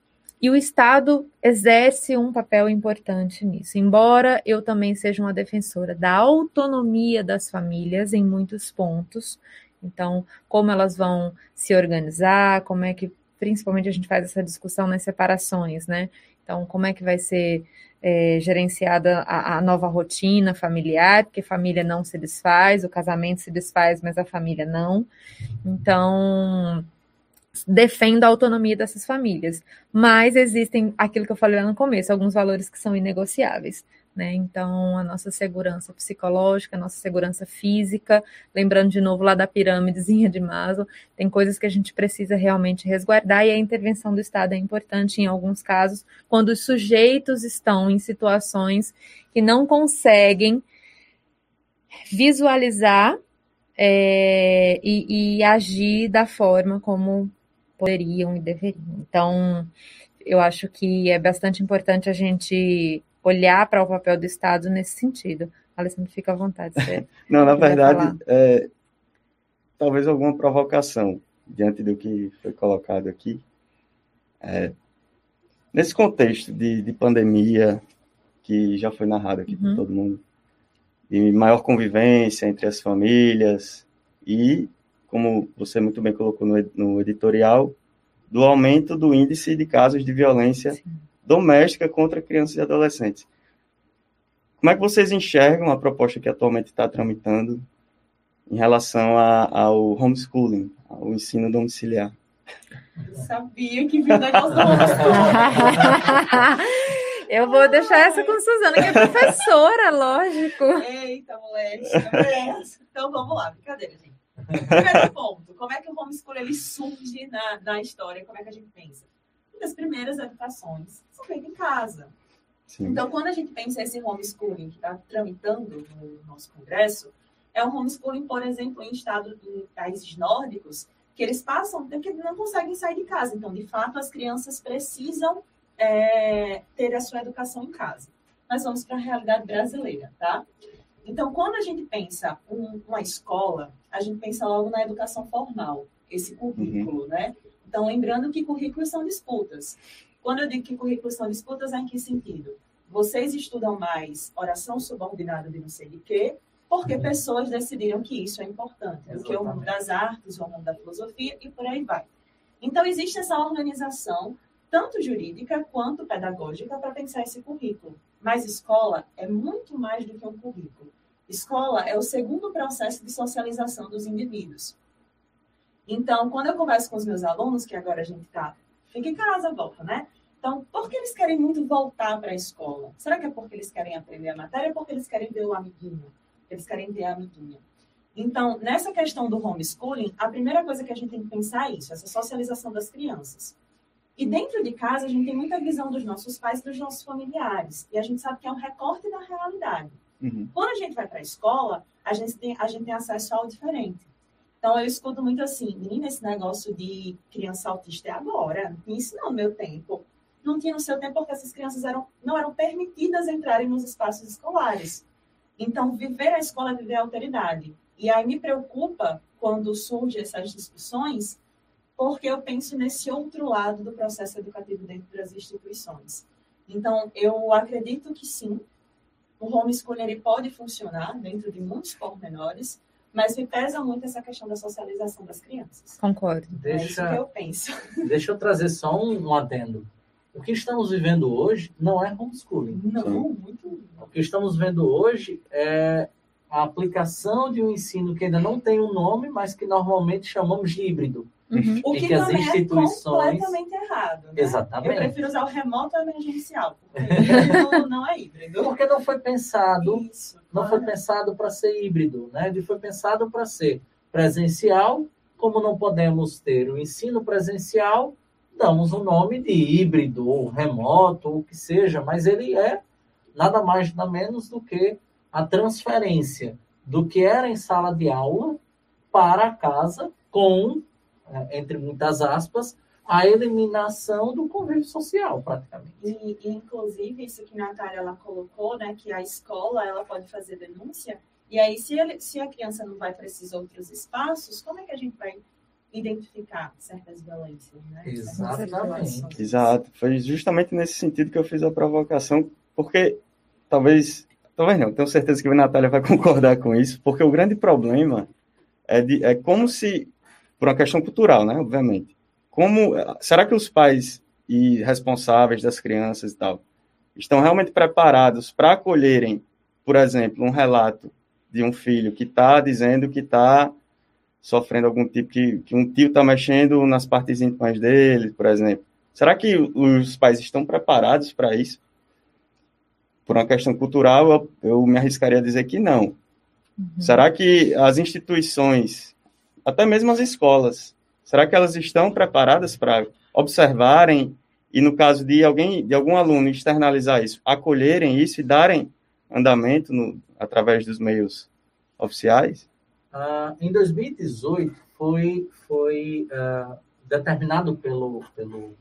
[SPEAKER 2] e o Estado exerce um papel importante nisso, embora eu também seja uma defensora da autonomia das famílias em muitos pontos. Então, como elas vão se organizar, como é que, principalmente, a gente faz essa discussão nas separações, né? Então, como é que vai ser é, gerenciada a, a, nova rotina familiar, porque família não se desfaz, o casamento se desfaz, mas a família não. Então, defendo a autonomia dessas famílias. Mas existem, aquilo que eu falei lá no começo, alguns valores que são inegociáveis. Né? Então, a nossa segurança psicológica, a nossa segurança física, lembrando de novo lá da pirâmidezinha de Maslow, tem coisas que a gente precisa realmente resguardar e a intervenção do Estado é importante em alguns casos, quando os sujeitos estão em situações que não conseguem visualizar é, e, e agir da forma como poderiam e deveriam. Então, eu acho que é bastante importante a gente olhar para o papel do Estado nesse sentido. Alessandro, fica à vontade.
[SPEAKER 4] Não, na verdade, é, talvez alguma provocação diante do que foi colocado aqui. É, nesse contexto de, de, pandemia, que já foi narrado aqui uhum. por todo mundo, de maior convivência entre as famílias e como você muito bem colocou no, no editorial, do aumento do índice de casos de violência Sim. Doméstica contra crianças e adolescentes. Como é que vocês enxergam a proposta que atualmente está tramitando em relação a, ao homeschooling, ao ensino domiciliar?
[SPEAKER 3] Eu sabia que vinha negócio do homeschooling.
[SPEAKER 2] Eu vou deixar essa com Suzana, que é professora, lógico.
[SPEAKER 3] Eita, moleque. Então vamos lá, brincadeira, gente. Primeiro ponto, como é que o homeschool ele surge na, na história? Como é que a gente pensa? As primeiras educações são feitas em casa. Sim. Então, quando a gente pensa esse homeschooling que está tramitando no nosso congresso, é um homeschooling, por exemplo, em estado em países nórdicos, que eles passam que não conseguem sair de casa. Então, de fato, as crianças precisam é, ter a sua educação em casa. Mas vamos para a realidade brasileira, tá? Então, quando a gente pensa um, uma escola, a gente pensa logo na educação formal, esse currículo, uhum. né? Então, lembrando que currículos são disputas. Quando eu digo que currículos são disputas, é em que sentido? Vocês estudam mais oração subordinada de não sei de quê, porque uhum. pessoas decidiram que isso é importante, do que o mundo das artes, o mundo da filosofia e por aí vai. Então, existe essa organização, tanto jurídica quanto pedagógica, para pensar esse currículo. Mas escola é muito mais do que um currículo. Escola é o segundo processo de socialização dos indivíduos. Então, quando eu converso com os meus alunos, que agora a gente está, fica em casa, volta, né? Então, por que eles querem muito voltar para a escola? Será que é porque eles querem aprender a matéria ou porque eles querem ver o amiguinho? Eles querem ver a amiguinha. Então, nessa questão do homeschooling, a primeira coisa que a gente tem que pensar é isso, essa socialização das crianças. E dentro de casa, a gente tem muita visão dos nossos pais e dos nossos familiares. E a gente sabe que é um recorte da realidade. Uhum. Quando a gente vai para a escola, a gente, tem, a gente tem acesso ao diferente. Então, eu escuto muito assim, menina, esse negócio de criança autista é agora. Isso não meu tempo. Não tinha no seu tempo porque essas crianças eram, não eram permitidas entrarem nos espaços escolares. Então, viver a escola é viver a alteridade. E aí me preocupa quando surgem essas discussões porque eu penso nesse outro lado do processo educativo dentro das instituições. Então, eu acredito que sim, o homeschooling ele pode funcionar dentro de muitos pormenores, mas me pesa muito essa questão da socialização das crianças.
[SPEAKER 2] Concordo.
[SPEAKER 1] Deixa,
[SPEAKER 3] é isso que eu penso.
[SPEAKER 1] Deixa eu trazer só um, um adendo. O que estamos vivendo hoje não é homeschooling.
[SPEAKER 3] Não, muito.
[SPEAKER 1] O que estamos vendo hoje é a aplicação de um ensino que ainda não tem um nome, mas que normalmente chamamos de híbrido.
[SPEAKER 3] Uhum. O que, que as instituições... é completamente errado. Né?
[SPEAKER 1] Exatamente.
[SPEAKER 3] Eu prefiro usar o remoto emergencial, porque não, não é híbrido.
[SPEAKER 1] Porque não foi pensado, Isso, não foi pensado para ser híbrido, né? Ele foi pensado para ser presencial. Como não podemos ter o ensino presencial, damos o nome de híbrido ou remoto, ou o que seja, mas ele é nada mais nada menos do que a transferência do que era em sala de aula para casa com entre muitas aspas, a eliminação do convívio social, praticamente.
[SPEAKER 3] E, e, inclusive, isso que a Natália ela colocou, né, que a escola ela pode fazer denúncia, e aí se, ele, se a criança não vai para esses outros espaços, como é que a gente vai identificar certas violências, né?
[SPEAKER 1] Exatamente.
[SPEAKER 4] Exato. Foi justamente nesse sentido que eu fiz a provocação, porque talvez, talvez não, tenho certeza que a Natália vai concordar com isso, porque o grande problema é, de, é como se, por uma questão cultural, né, obviamente, como, será que os pais e responsáveis das crianças e tal estão realmente preparados para acolherem, por exemplo, um relato de um filho que está dizendo que está sofrendo algum tipo que, que um tio está mexendo nas partes íntimas dele, por exemplo. Será que os pais estão preparados para isso? Por uma questão cultural, eu, eu, me arriscaria a dizer que não. Uhum. Será que as instituições, até mesmo as escolas, será que elas estão preparadas para observarem e no caso de alguém, de algum aluno externalizar isso, acolherem isso e darem andamento no, através dos meios oficiais?
[SPEAKER 1] Uh, em 2018, foi, foi uh, determinado pelo, pelo,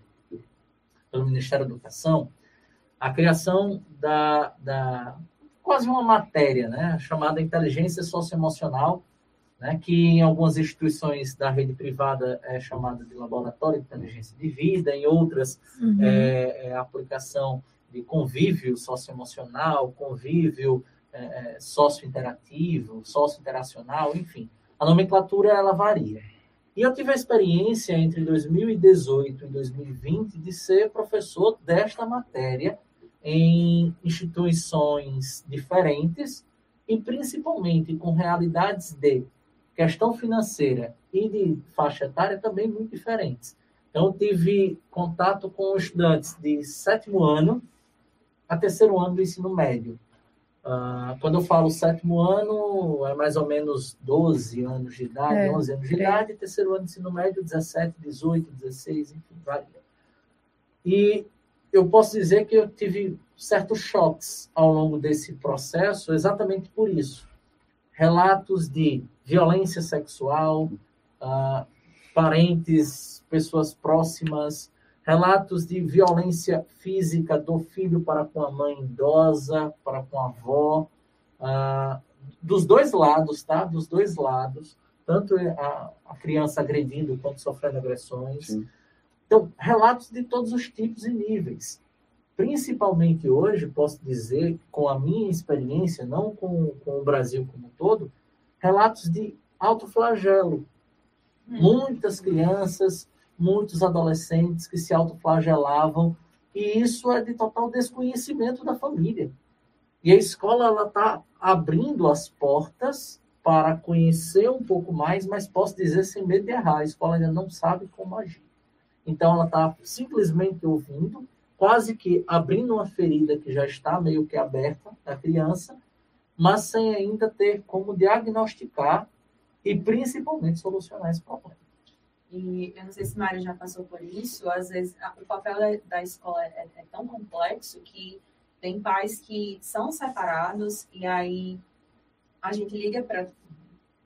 [SPEAKER 1] pelo Ministério da Educação a criação da, da quase uma matéria, né, chamada inteligência socioemocional, né, que em algumas instituições da rede privada é chamada de laboratório de inteligência de vida, em outras uhum. é, é a aplicação de convívio socioemocional, convívio é, é, sócio-interativo, sócio-interacional, enfim. A nomenclatura, ela varia. E eu tive a experiência entre 2018 e 2020 de ser professor desta matéria em instituições diferentes e principalmente com realidades de questão financeira e de faixa etária também muito diferentes. Então, tive contato com estudantes de sétimo ano a terceiro ano do ensino médio. Uh, quando eu falo sétimo ano, é mais ou menos 12 anos de idade, é, 11 anos de é. idade, terceiro ano de ensino médio, 17, 18, 16, enfim, varia. E eu posso dizer que eu tive certos choques ao longo desse processo, exatamente por isso. Relatos de violência sexual, uh, parentes, pessoas próximas, relatos de violência física do filho para com a mãe idosa, para com a avó, ah, dos dois lados, tá? Dos dois lados, tanto a, a criança agredindo quanto sofrendo agressões. Sim. Então, relatos de todos os tipos e níveis. Principalmente hoje, posso dizer, com a minha experiência, não com, com o Brasil como um todo, relatos de alto flagelo. Hum. Muitas crianças muitos adolescentes que se autoflagelavam, e isso é de total desconhecimento da família. E a escola ela está abrindo as portas para conhecer um pouco mais, mas posso dizer sem medo de errar, a escola ainda não sabe como agir. Então ela está simplesmente ouvindo, quase que abrindo uma ferida que já está meio que aberta da criança, mas sem ainda ter como diagnosticar e principalmente solucionar esse problema.
[SPEAKER 3] E eu não sei se Mário já passou por isso, às vezes o papel da, escola é, é, tão complexo que tem pais que são separados e aí a gente liga para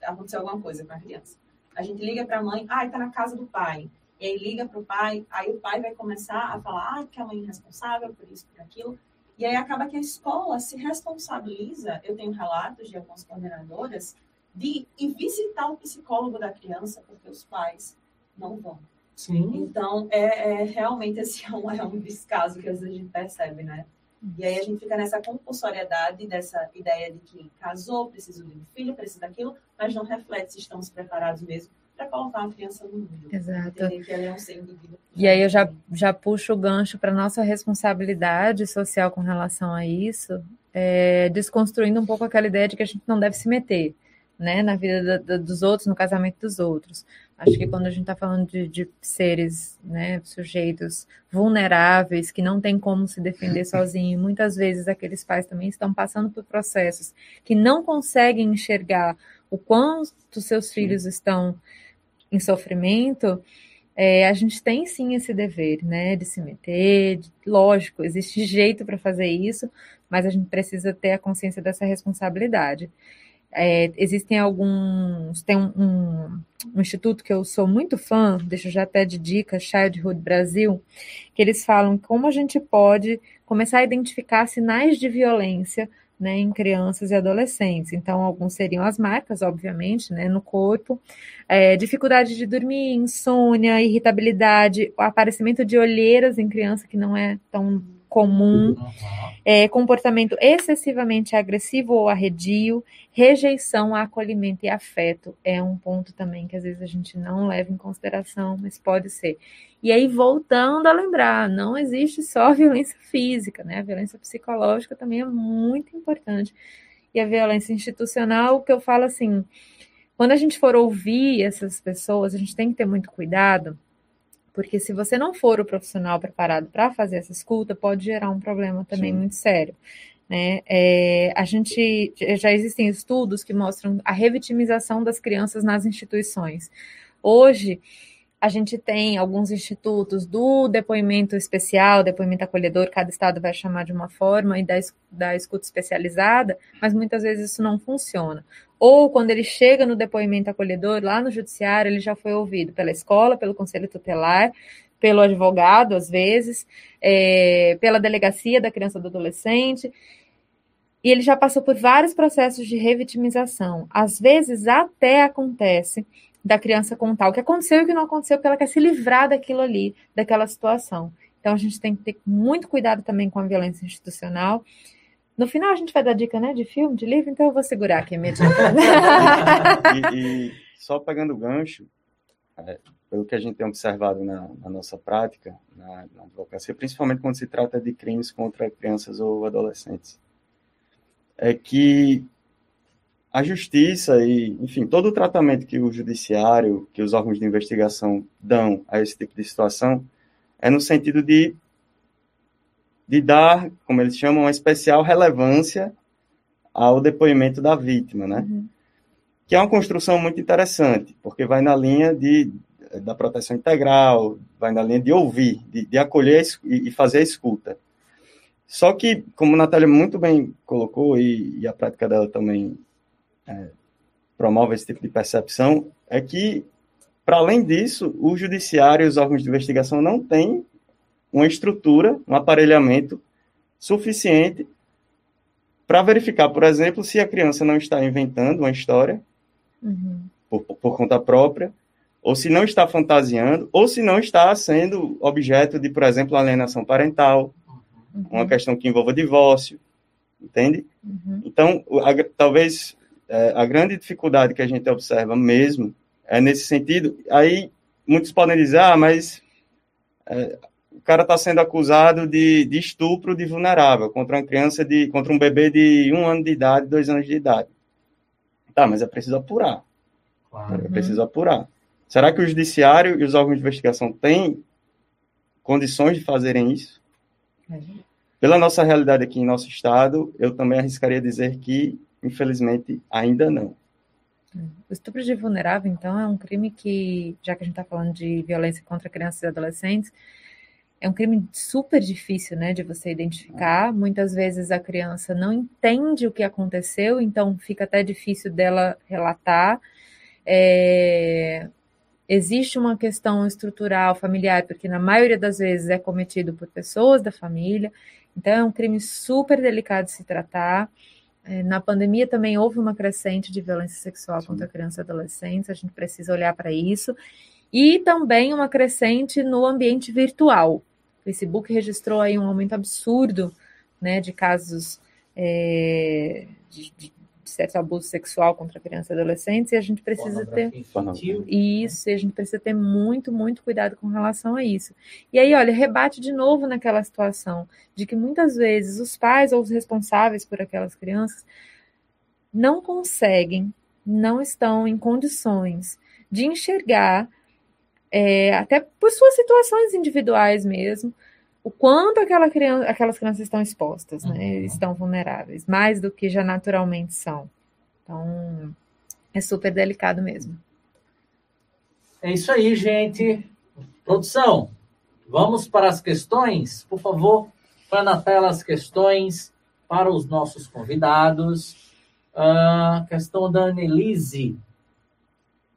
[SPEAKER 3] acontecer alguma coisa com a criança. A gente liga para a mãe, ah, está na casa do pai. E aí liga para o pai, aí o pai vai começar a falar, ah, que a mãe é responsável por isso, por aquilo. E aí acaba que a escola se responsabiliza, eu tenho relatos de algumas coordenadoras, de ir visitar o psicólogo da criança, porque os pais não vão.
[SPEAKER 1] Sim.
[SPEAKER 3] Então, é, é realmente assim, é um, é um descaso que às vezes a gente percebe, né? E aí a gente fica nessa compulsoriedade, dessa ideia de que casou, precisa de um filho, precisa daquilo, mas não reflete se estamos preparados mesmo para colocar uma criança no mundo.
[SPEAKER 2] Exato.
[SPEAKER 3] Que ela é um ser
[SPEAKER 2] E aí eu já, já puxo o gancho para nossa responsabilidade social com relação a isso, é, desconstruindo um pouco aquela ideia de que a gente não deve se meter né, na vida da, da, dos outros, no casamento dos outros. Acho que quando a gente está falando de, de, seres, né, sujeitos vulneráveis, que não tem como se defender sozinho, muitas vezes aqueles pais também estão passando por processos que não conseguem enxergar o quanto seus filhos estão em sofrimento, é, a gente tem sim esse dever, né, de se meter, de, lógico, existe jeito para fazer isso, mas a gente precisa ter a consciência dessa responsabilidade. É, existem alguns. Tem um, um, um, instituto que eu sou muito fã, deixa eu já até de dica, Childhood Brasil, que eles falam como a gente pode começar a identificar sinais de violência né, em crianças e adolescentes. Então, alguns seriam as marcas, obviamente, né, no corpo, é, dificuldade de dormir, insônia, irritabilidade, o aparecimento de olheiras em criança que não é tão comum, uhum. é, comportamento excessivamente agressivo ou arredio, rejeição a acolhimento e afeto é um ponto também que às vezes a gente não leva em consideração, mas pode ser. E aí, voltando a lembrar, não existe só violência física, né? A violência psicológica também é muito importante. E a violência institucional, o que eu falo assim, quando a gente for ouvir essas pessoas, a gente tem que ter muito cuidado, porque se você não for o profissional preparado para fazer essa escuta, pode gerar um problema também Sim. muito sério. Né? É, a gente já existem estudos que mostram a revitimização das crianças nas instituições. Hoje, a gente tem alguns institutos do depoimento especial, depoimento acolhedor, cada estado vai chamar de uma forma, e da, da escuta especializada, mas muitas vezes isso não funciona. Ou quando ele chega no depoimento acolhedor, lá no judiciário, ele já foi ouvido pela escola, pelo conselho tutelar, pelo advogado, às vezes, é, pela delegacia da criança ou do adolescente, e ele já passou por vários processos de revitimização. Às vezes até acontece da criança contar o que aconteceu e o que não aconteceu, porque ela quer se livrar daquilo ali, daquela situação. Então a gente tem que ter muito cuidado também com a violência institucional. No final a gente vai dar dica, né, de filme, de livro, então eu vou segurar aqui imediatamente.
[SPEAKER 4] e, e, só pegando o gancho, é, pelo que a gente tem observado na, na nossa prática, na, na, advocacia, principalmente quando se trata de crimes contra crianças ou adolescentes, é que a justiça e, enfim, todo o tratamento que o judiciário, que os órgãos de investigação dão a esse tipo de situação é no sentido de, de dar, como eles chamam, uma especial relevância ao depoimento da vítima, né? Uhum. Que é uma construção muito interessante, porque vai na linha de, da proteção integral, vai na linha de ouvir, de, de acolher e, e fazer a escuta. Só que, como a Natália muito bem colocou, e, e a prática dela também é, promove esse tipo de percepção, é que, para além disso, o judiciário e os órgãos de investigação não têm uma estrutura, um aparelhamento suficiente para verificar, por exemplo, se a criança não está inventando uma história uhum. por, por conta própria, ou se não está fantasiando, ou se não está sendo objeto de, por exemplo, alienação parental, uhum. uma questão que envolva divórcio, entende? Uhum. Então, a, talvez é, a grande dificuldade que a gente observa mesmo é nesse sentido. Aí muitos podem dizer, ah, mas é, o cara está sendo acusado de, de, estupro de vulnerável contra uma criança de, contra um bebê de um ano de idade, dois anos de idade. Tá, mas é preciso apurar. Claro. É preciso apurar. Será que o judiciário e os órgãos de investigação têm condições de fazerem isso? Pela nossa realidade aqui em nosso estado, eu também arriscaria dizer que Infelizmente, ainda não.
[SPEAKER 2] O estupro de vulnerável, então, é um crime que, já que a gente está falando de violência contra crianças e adolescentes, é um crime super difícil, né, de você identificar. Muitas vezes a criança não entende o que aconteceu, então fica até difícil dela relatar. É... Existe uma questão estrutural, familiar, porque na maioria das vezes é cometido por pessoas da família, então é um crime super delicado de se tratar. É, na pandemia também houve uma crescente de violência sexual Sim. contra crianças e adolescentes, a gente precisa olhar para isso. E também uma crescente no ambiente virtual. O Facebook registrou aí um aumento absurdo né, de casos é, de, de, certo abuso sexual contra crianças e adolescentes, e a gente precisa ter isso, e a gente precisa ter muito, muito cuidado com relação a isso. E aí, olha, rebate de novo naquela situação de que muitas vezes os pais ou os responsáveis por aquelas crianças não conseguem, não estão em condições de enxergar, é, até por suas situações individuais mesmo, o quanto aquela criança, aquelas crianças estão expostas, né? Uhum. Estão vulneráveis, mais do que já naturalmente são. Então, é super delicado mesmo.
[SPEAKER 1] É isso aí, gente. Produção, vamos para as questões? Por favor, põe na tela as questões para os nossos convidados. A uh, questão da Annelise.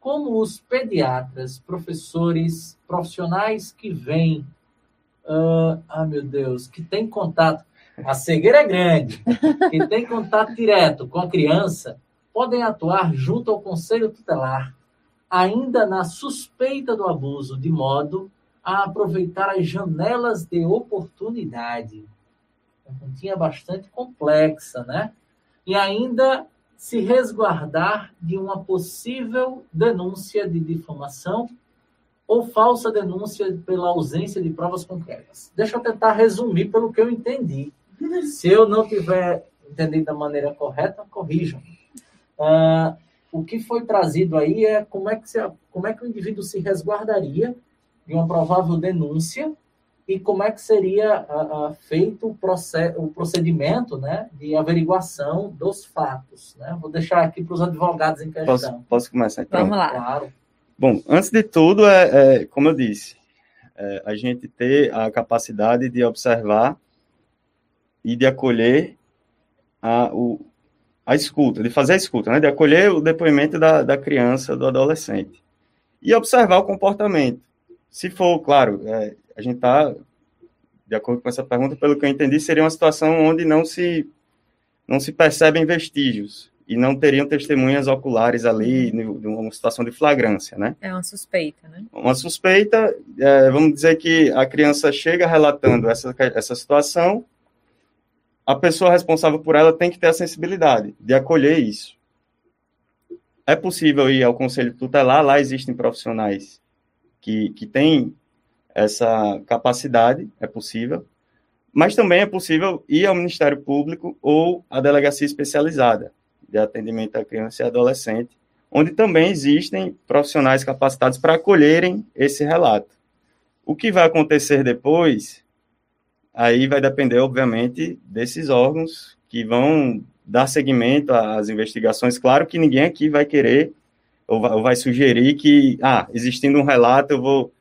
[SPEAKER 1] Como os pediatras, professores, profissionais que vêm Uh, ah, meu Deus, que tem contato. a cegueira é grande, e tem contato direto com a criança, podem atuar junto ao conselho tutelar, ainda na suspeita do abuso, de modo a aproveitar as janelas de oportunidade. Uma continha bastante complexa, né? E ainda se resguardar de uma possível denúncia de difamação ou falsa denúncia pela ausência de provas concretas. Deixa eu tentar resumir pelo que eu entendi. Se eu não tiver entendido da maneira correta, corrijam. Uh, o que foi trazido aí é como é que, se, como é que o indivíduo se resguardaria de uma provável denúncia e como é que seria uh, uh, feito o, proced o procedimento né, de averiguação dos fatos. Né? Vou deixar aqui para os advogados em questão.
[SPEAKER 4] Posso, posso começar então?
[SPEAKER 2] Vamos lá.
[SPEAKER 1] Claro.
[SPEAKER 4] Bom, antes de tudo, é, é como eu disse, é, a gente ter a capacidade de observar e de acolher a, o, a escuta, de fazer a escuta, né? de acolher o depoimento da, da criança, do adolescente. E observar o comportamento. Se for, claro, é, a gente está, de acordo com essa pergunta, pelo que eu entendi, seria uma situação onde não se, não se percebem vestígios e não teriam testemunhas oculares ali, numa situação de flagrância, né?
[SPEAKER 2] É uma suspeita, né?
[SPEAKER 4] Uma suspeita, é, vamos dizer que a criança chega relatando essa, essa situação, a pessoa responsável por ela tem que ter a sensibilidade de acolher isso. É possível ir ao conselho tutelar, lá existem profissionais que, que têm essa capacidade, é possível, mas também é possível ir ao Ministério Público ou à delegacia especializada de atendimento à criança e adolescente, onde também existem profissionais capacitados para acolherem esse relato. O que vai acontecer depois, aí vai depender, obviamente, desses órgãos que vão dar seguimento às investigações. Claro que ninguém aqui vai querer ou vai, sugerir que, ah, existindo um relato, eu vou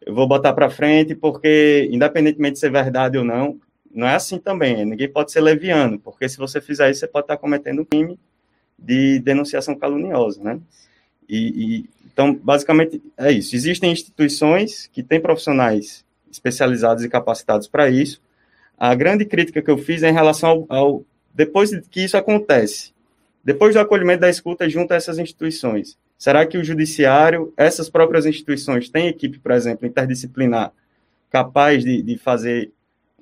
[SPEAKER 4] eu vou botar para frente porque, independentemente de ser verdade ou não, não é assim também. Ninguém pode ser leviano, porque se você fizer isso, você pode estar cometendo um crime de denunciação caluniosa, né? E, e, então, basicamente, é isso. Existem instituições que têm profissionais especializados e capacitados para isso. A grande crítica que eu fiz é em relação ao, ao depois que isso acontece, depois do acolhimento da escuta junto a essas instituições, Será que o judiciário, essas próprias instituições, têm equipe, por exemplo, interdisciplinar, capaz de, de fazer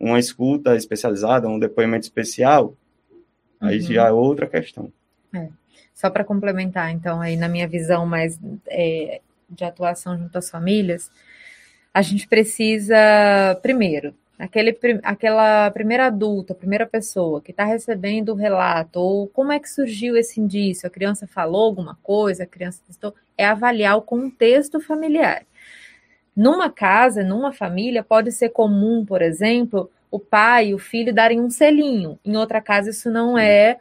[SPEAKER 4] uma escuta especializada, um depoimento especial? Aí uhum. já é outra questão.
[SPEAKER 2] É. Só para complementar, então, aí na minha visão mais é, de atuação junto às famílias, a gente precisa, primeiro, aquele, aquela primeira adulta, primeira pessoa que está recebendo o relato, ou como é que surgiu esse indício, a criança falou alguma coisa, a criança testou, é avaliar o contexto familiar. Numa casa, numa família, pode ser comum, por exemplo, o pai e o filho darem um selinho. Em outra casa, isso não é,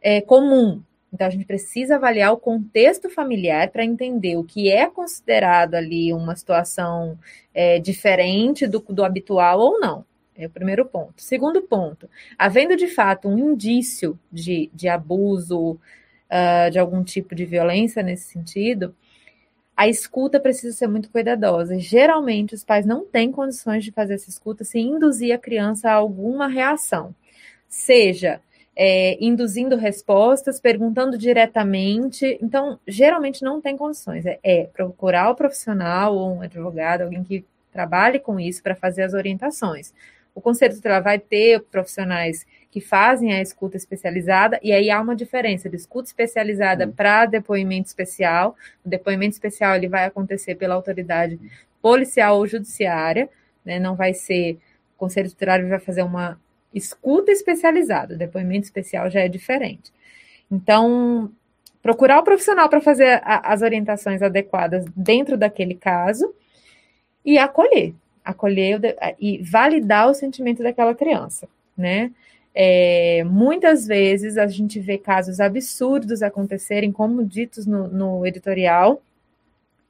[SPEAKER 2] é comum. Então, a gente precisa avaliar o contexto familiar para entender o que é considerado ali uma situação é, diferente do, do habitual ou não. É o primeiro ponto. Segundo ponto, havendo de fato um indício de, de abuso, uh, de algum tipo de violência nesse sentido, a escuta precisa ser muito cuidadosa. Geralmente, os pais não têm condições de fazer essa escuta sem induzir a criança a alguma reação. Seja é, induzindo respostas, perguntando diretamente. Então, geralmente não tem condições. É, é procurar o profissional ou um advogado, alguém que trabalhe com isso para fazer as orientações. O conselho tutelar vai ter profissionais que fazem a escuta especializada, e aí há uma diferença de escuta especializada uhum. para depoimento especial. O depoimento especial ele vai acontecer pela autoridade policial ou judiciária, né? não vai ser. O conselho tutelar vai fazer uma escuta especializada, depoimento especial já é diferente. Então, procurar o profissional para fazer a, as orientações adequadas dentro daquele caso e acolher, acolher e validar o sentimento daquela criança, né? É, muitas vezes a gente vê casos absurdos acontecerem, como ditos no, no editorial,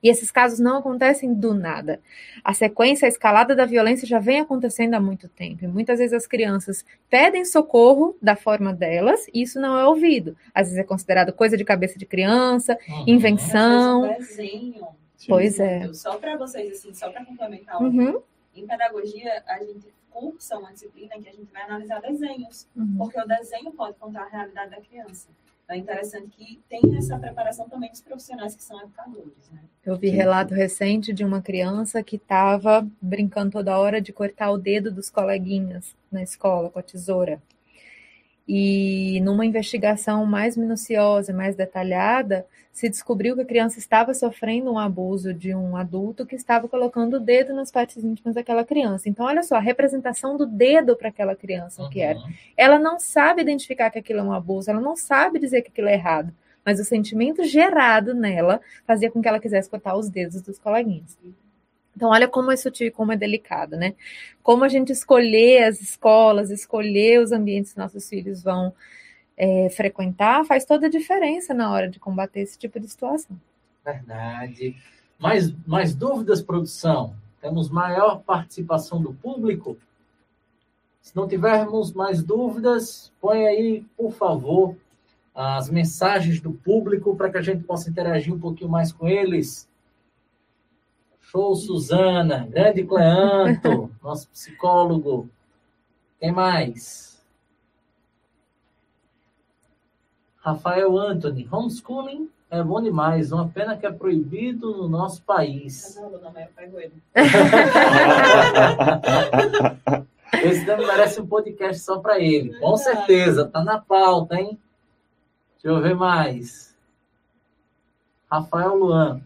[SPEAKER 2] e esses casos não acontecem do nada. A sequência, a escalada da violência já vem acontecendo há muito tempo. E muitas vezes as crianças pedem socorro da forma delas e isso não é ouvido. Às vezes é considerado coisa de cabeça de criança, uhum. invenção.
[SPEAKER 3] Às vezes desenho.
[SPEAKER 2] Pois é.
[SPEAKER 3] Só para vocês, assim, só para complementar, uhum. em pedagogia, a gente curso é uma disciplina em que a gente vai analisar desenhos,
[SPEAKER 2] Uhum.
[SPEAKER 3] porque o desenho pode contar a realidade da criança. É interessante que tenha essa preparação também dos profissionais que são educadores, né?
[SPEAKER 2] Eu vi relato recente de uma criança que estava brincando toda hora de cortar o dedo dos coleguinhas na escola com a tesoura. E numa investigação mais minuciosa, mais detalhada, se descobriu que a criança estava sofrendo um abuso de um adulto que estava colocando o dedo nas partes íntimas daquela criança. Então, olha só, a representação do dedo para aquela criança, o que era.
[SPEAKER 1] Uhum.
[SPEAKER 2] Ela não sabe identificar que aquilo é um abuso, ela não sabe dizer que aquilo é errado, mas o sentimento gerado nela fazia com que ela quisesse cortar os dedos dos coleguinhas. Então, olha como é sutil e como é delicado, né? Como a gente escolher as escolas, escolher os ambientes que nossos filhos vão é, frequentar, faz toda a diferença na hora de combater esse tipo de situação.
[SPEAKER 1] Verdade. Mais, mais dúvidas, produção? Temos maior participação do público? Se não tivermos mais dúvidas, põe aí, por favor, as mensagens do público para que a gente possa interagir um pouquinho mais com eles. Show, Suzana. Grande Cleanto, nosso psicólogo. Quem mais? Rafael Anthony. Homeschooling é bom demais. Uma pena que é proibido no nosso país.
[SPEAKER 3] É.
[SPEAKER 1] Esse dano merece um podcast só para ele. Com certeza, tá na pauta, hein? Deixa eu ver mais. Rafael Luan.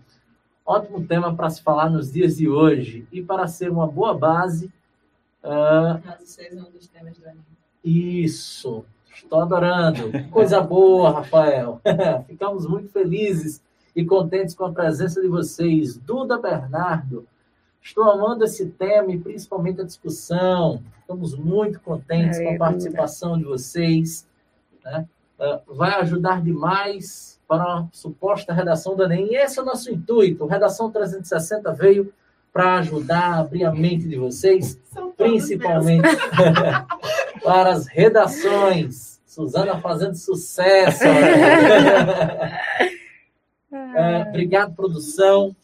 [SPEAKER 1] Ótimo tema para se falar nos dias de hoje. E para ser uma boa base.
[SPEAKER 3] vocês é um dos temas do anime.
[SPEAKER 1] isso. Estou adorando. Coisa boa, Rafael. Ficamos muito felizes e contentes com a presença de vocês. Duda Bernardo. Estou amando esse tema e principalmente a discussão. Estamos muito contentes
[SPEAKER 2] Aê,
[SPEAKER 1] com a
[SPEAKER 2] Duda.
[SPEAKER 1] participação de vocês. né? Ah, vai ajudar demais para a suposta redação do Enem. E esse é o nosso intuito. Redação 360 veio para ajudar a abrir a mente de vocês, principalmente para as redações. Suzana fazendo sucesso. É, obrigado, produção.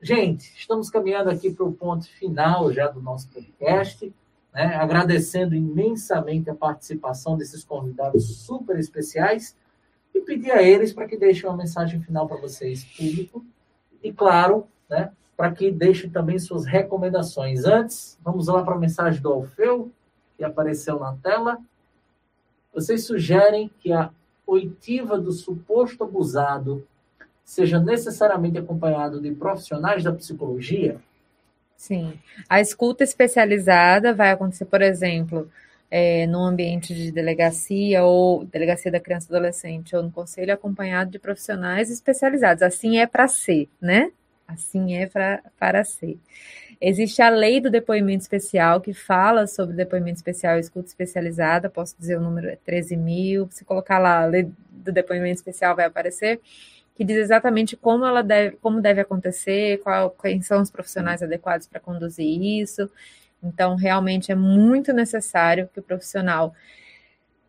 [SPEAKER 1] Gente, estamos caminhando aqui para o ponto final já do nosso podcast, né? agradecendo imensamente a participação desses convidados super especiais e pedir a eles para que deixem uma mensagem final para vocês, público, e claro, né, para que deixem também suas recomendações. Antes, vamos lá para a mensagem do Alfeu, que apareceu na tela. Vocês sugerem que a oitiva do suposto abusado seja necessariamente acompanhado de profissionais da psicologia?
[SPEAKER 2] Sim. A escuta especializada vai acontecer, por exemplo, é, no ambiente de delegacia ou delegacia da criança e adolescente ou no conselho acompanhado de profissionais especializados. Assim é para ser, né? Assim é pra, para ser. Existe a lei do depoimento especial que fala sobre depoimento especial e escuta especializada. Posso dizer o número é 13 mil. Se colocar lá a lei do depoimento especial vai aparecer que diz exatamente como ela deve, como deve acontecer, qual, quem são os profissionais adequados para conduzir isso. Então, realmente é muito necessário que o profissional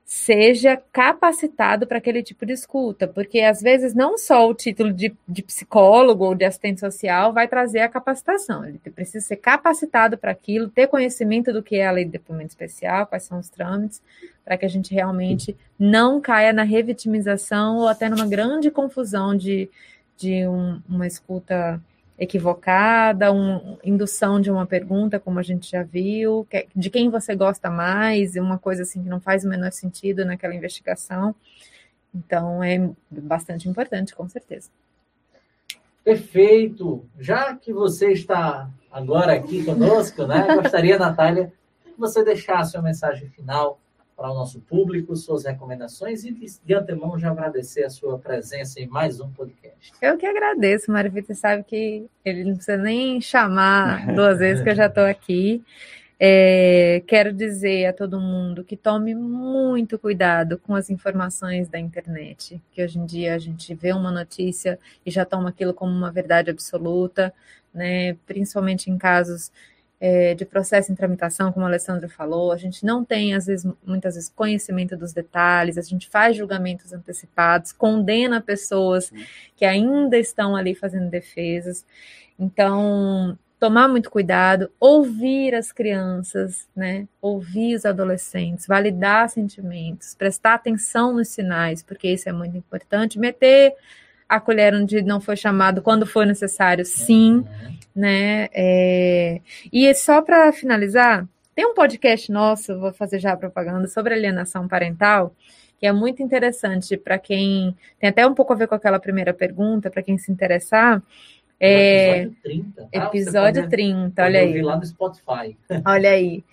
[SPEAKER 2] seja capacitado para aquele tipo de escuta, porque às vezes não só o título de, de psicólogo ou de assistente social vai trazer a capacitação, ele precisa ser capacitado para aquilo, ter conhecimento do que é a lei de depoimento especial, quais são os trâmites, para que a gente realmente não caia na revitimização ou até numa grande confusão de, de um, uma escuta equivocada, uma indução de uma pergunta, como a gente já viu, de quem você gosta mais, uma coisa assim que não faz o menor sentido naquela investigação. Então, é bastante importante, com certeza.
[SPEAKER 1] Perfeito! Já que você está agora aqui conosco, né? Gostaria, Natália, que você deixasse uma mensagem final para o nosso público, suas recomendações e de, antemão já agradecer a sua presença em mais um podcast.
[SPEAKER 2] Eu que agradeço, Mário Vitor, sabe que ele não precisa nem chamar duas vezes que eu já estou aqui. É, quero dizer a todo mundo que tome muito cuidado com as informações da internet, que hoje em dia a gente vê uma notícia e já toma aquilo como uma verdade absoluta, né? Principalmente em casos é, de processo em tramitação, como a Alessandra falou, a gente não tem, às vezes, muitas vezes, conhecimento dos detalhes, a gente faz julgamentos antecipados, condena pessoas que ainda estão ali fazendo defesas. Então, tomar muito cuidado, ouvir as crianças, né? Ouvir os adolescentes, validar sentimentos, prestar atenção nos sinais, porque isso é muito importante. Meter a colher onde não foi chamado quando for necessário, sim, uhum. Né? É... E só para finalizar, tem um podcast nosso, vou fazer já propaganda, sobre alienação parental, que é muito interessante para quem tem até um pouco a ver com aquela primeira pergunta, para quem se interessar.
[SPEAKER 1] É, episódio 30.
[SPEAKER 2] Tá? Episódio pode, 30, olha aí.
[SPEAKER 1] lá no Spotify.
[SPEAKER 2] Olha aí.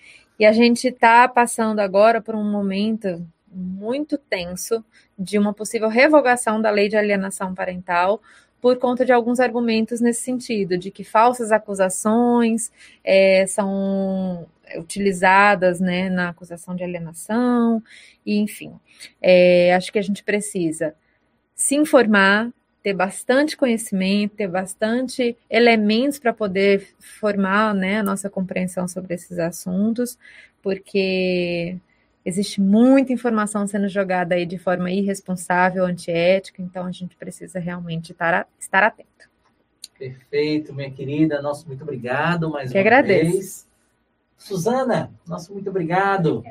[SPEAKER 2] E a gente está passando agora por um momento muito tenso de uma possível revogação da lei de alienação parental por conta de alguns argumentos nesse sentido, de que falsas acusações é, são utilizadas né, na acusação de alienação, e enfim. É, acho que a gente precisa se informar, ter bastante conhecimento, ter bastante elementos para poder formar né, a nossa compreensão sobre esses assuntos, porque existe muita informação sendo jogada aí de forma irresponsável, antiética, então a gente precisa realmente estar, estar atento.
[SPEAKER 1] Perfeito, minha querida. Nosso muito obrigado mais
[SPEAKER 2] que
[SPEAKER 1] uma
[SPEAKER 2] agradeço.
[SPEAKER 1] vez. Suzana, nosso muito obrigado.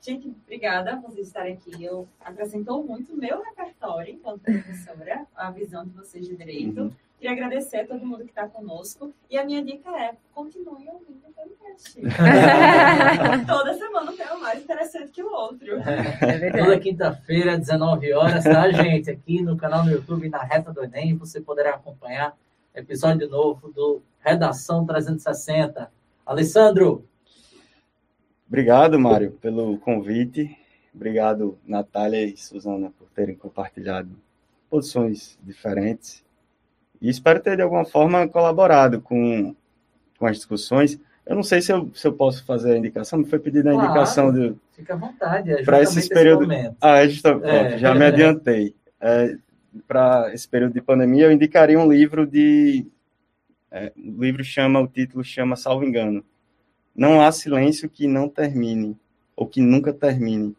[SPEAKER 3] Gente, obrigada por vocês estarem aqui. Eu acrescentou muito meu repertório enquanto professora, a visão de vocês de direito. Uhum. Queria agradecer a todo mundo que está conosco. E a minha dica é: continue ouvindo o podcast. Toda semana tem um mais interessante que o outro.
[SPEAKER 1] É Toda quinta-feira, 19 horas, tá, gente? Aqui no canal no YouTube, na Reta do Enem, você poderá acompanhar episódio novo do Redação 360. Alessandro,
[SPEAKER 4] Obrigado, Mário, pelo convite. Obrigado, Natália e Suzana, por terem compartilhado posições diferentes. E espero ter, de alguma forma, colaborado com, com as discussões. Eu não sei se eu, se eu posso fazer a indicação, me foi pedida a claro, indicação do.
[SPEAKER 1] Fica à vontade, é
[SPEAKER 4] para esse período. Ah, é justa, é, já me adiantei. É, para esse período de pandemia, eu indicaria um livro de. É, o livro chama, o título chama Salvo Engano, não há silêncio que não termine, ou que nunca termine,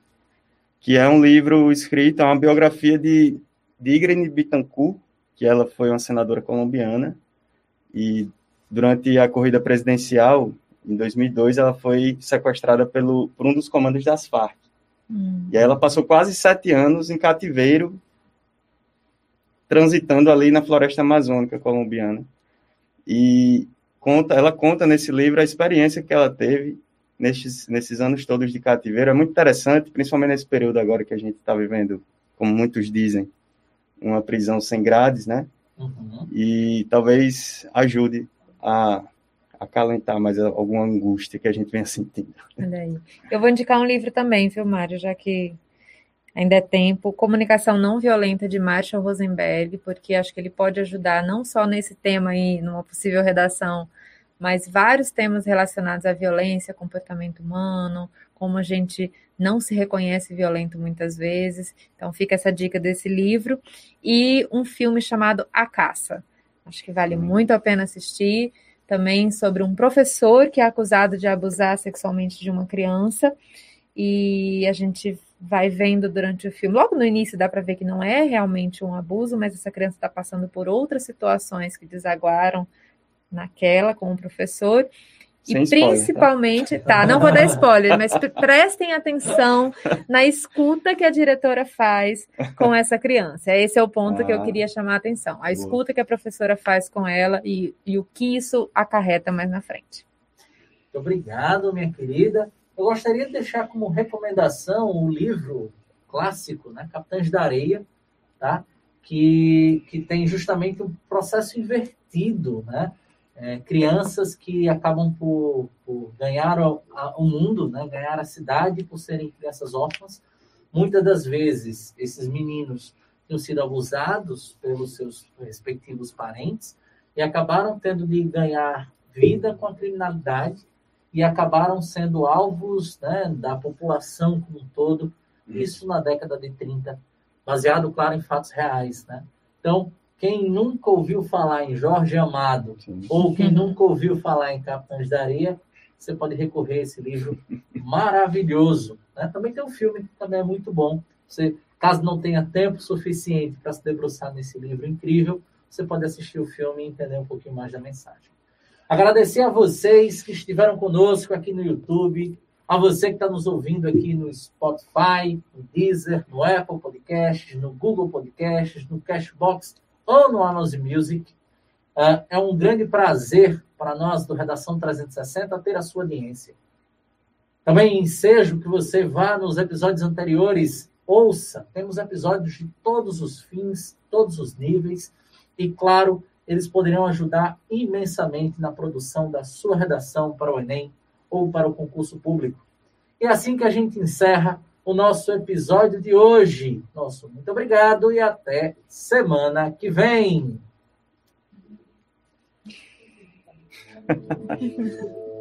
[SPEAKER 4] que é um livro escrito, é uma biografia de, de Irene Bittencourt, que ela foi uma senadora colombiana, e durante a corrida presidencial, em 2002, ela foi sequestrada pelo, por um dos comandos das Farc. Hum. E aí ela passou quase sete anos em cativeiro, transitando ali na floresta amazônica colombiana. E conta, ela conta nesse livro a experiência que ela teve nesses, nesses anos todos de cativeiro. É muito interessante, principalmente nesse período agora que a gente está vivendo, como muitos dizem, uma prisão sem grades, né? Uhum. E talvez ajude a acalentar mais alguma angústia que a gente venha sentindo.
[SPEAKER 2] Olha aí. Eu vou indicar um livro também, viu, Mário, já que ainda é tempo, Comunicação Não Violenta de Marshall Rosenberg, porque acho que ele pode ajudar não só nesse tema aí, numa possível redação, mas vários temas relacionados à violência, comportamento humano, como a gente não se reconhece violento muitas vezes. Então fica essa dica desse livro e um filme chamado A Caça. Acho que vale muito a pena assistir. Também sobre um professor que é acusado de abusar sexualmente de uma criança e a gente vai vendo durante o filme. Logo no início dá para ver que não é realmente um abuso, mas essa criança está passando por outras situações que desaguaram naquela com o professor. Sem e spoiler, tá? principalmente, tá? tá? não vou dar spoiler, mas prestem atenção na escuta que a diretora faz com essa criança. Esse é o ponto ah, que eu ah. queria chamar a atenção. A escuta boa. que a professora faz com ela e, e o que isso acarreta mais na frente.
[SPEAKER 1] Muito obrigado, minha querida. Eu gostaria de deixar como recomendação o um livro clássico, né, Capitães da Areia, tá? que, que tem justamente um processo invertido, né? É, crianças que acabam por, por ganhar o, a, o, mundo, né? ganhar a cidade por serem crianças órfãs. Muitas das vezes, esses meninos tinham sido abusados pelos seus respectivos parentes e acabaram tendo de ganhar vida com a criminalidade e acabaram sendo alvos né, da população como um todo, isso na década de 30, baseado, claro, em fatos reais. Né? Então, quem nunca ouviu falar em Jorge Amado, Sim. ou quem nunca ouviu falar em Capitães da Areia, você pode recorrer a esse livro maravilhoso. Né? Também tem um filme que também é muito bom. Você, caso não tenha tempo suficiente para se debruçar nesse livro incrível, você pode assistir o filme e entender um pouquinho mais da mensagem. Agradecer a vocês que estiveram conosco aqui no YouTube, a você que está nos ouvindo aqui no Spotify, no Deezer, no Apple Podcasts, no Google Podcasts, no Cashbox ou no Amazon Music. Uh, é um grande prazer para nós do Redação 360 ter a sua audiência. Também ensejo que você vá nos episódios anteriores, ouça. Temos episódios de todos os fins, todos os níveis. E, claro, eles poderiam ajudar imensamente na produção da sua redação para o Enem ou para o concurso público. E é assim que a gente encerra o nosso episódio de hoje. Nosso muito obrigado e até semana que vem.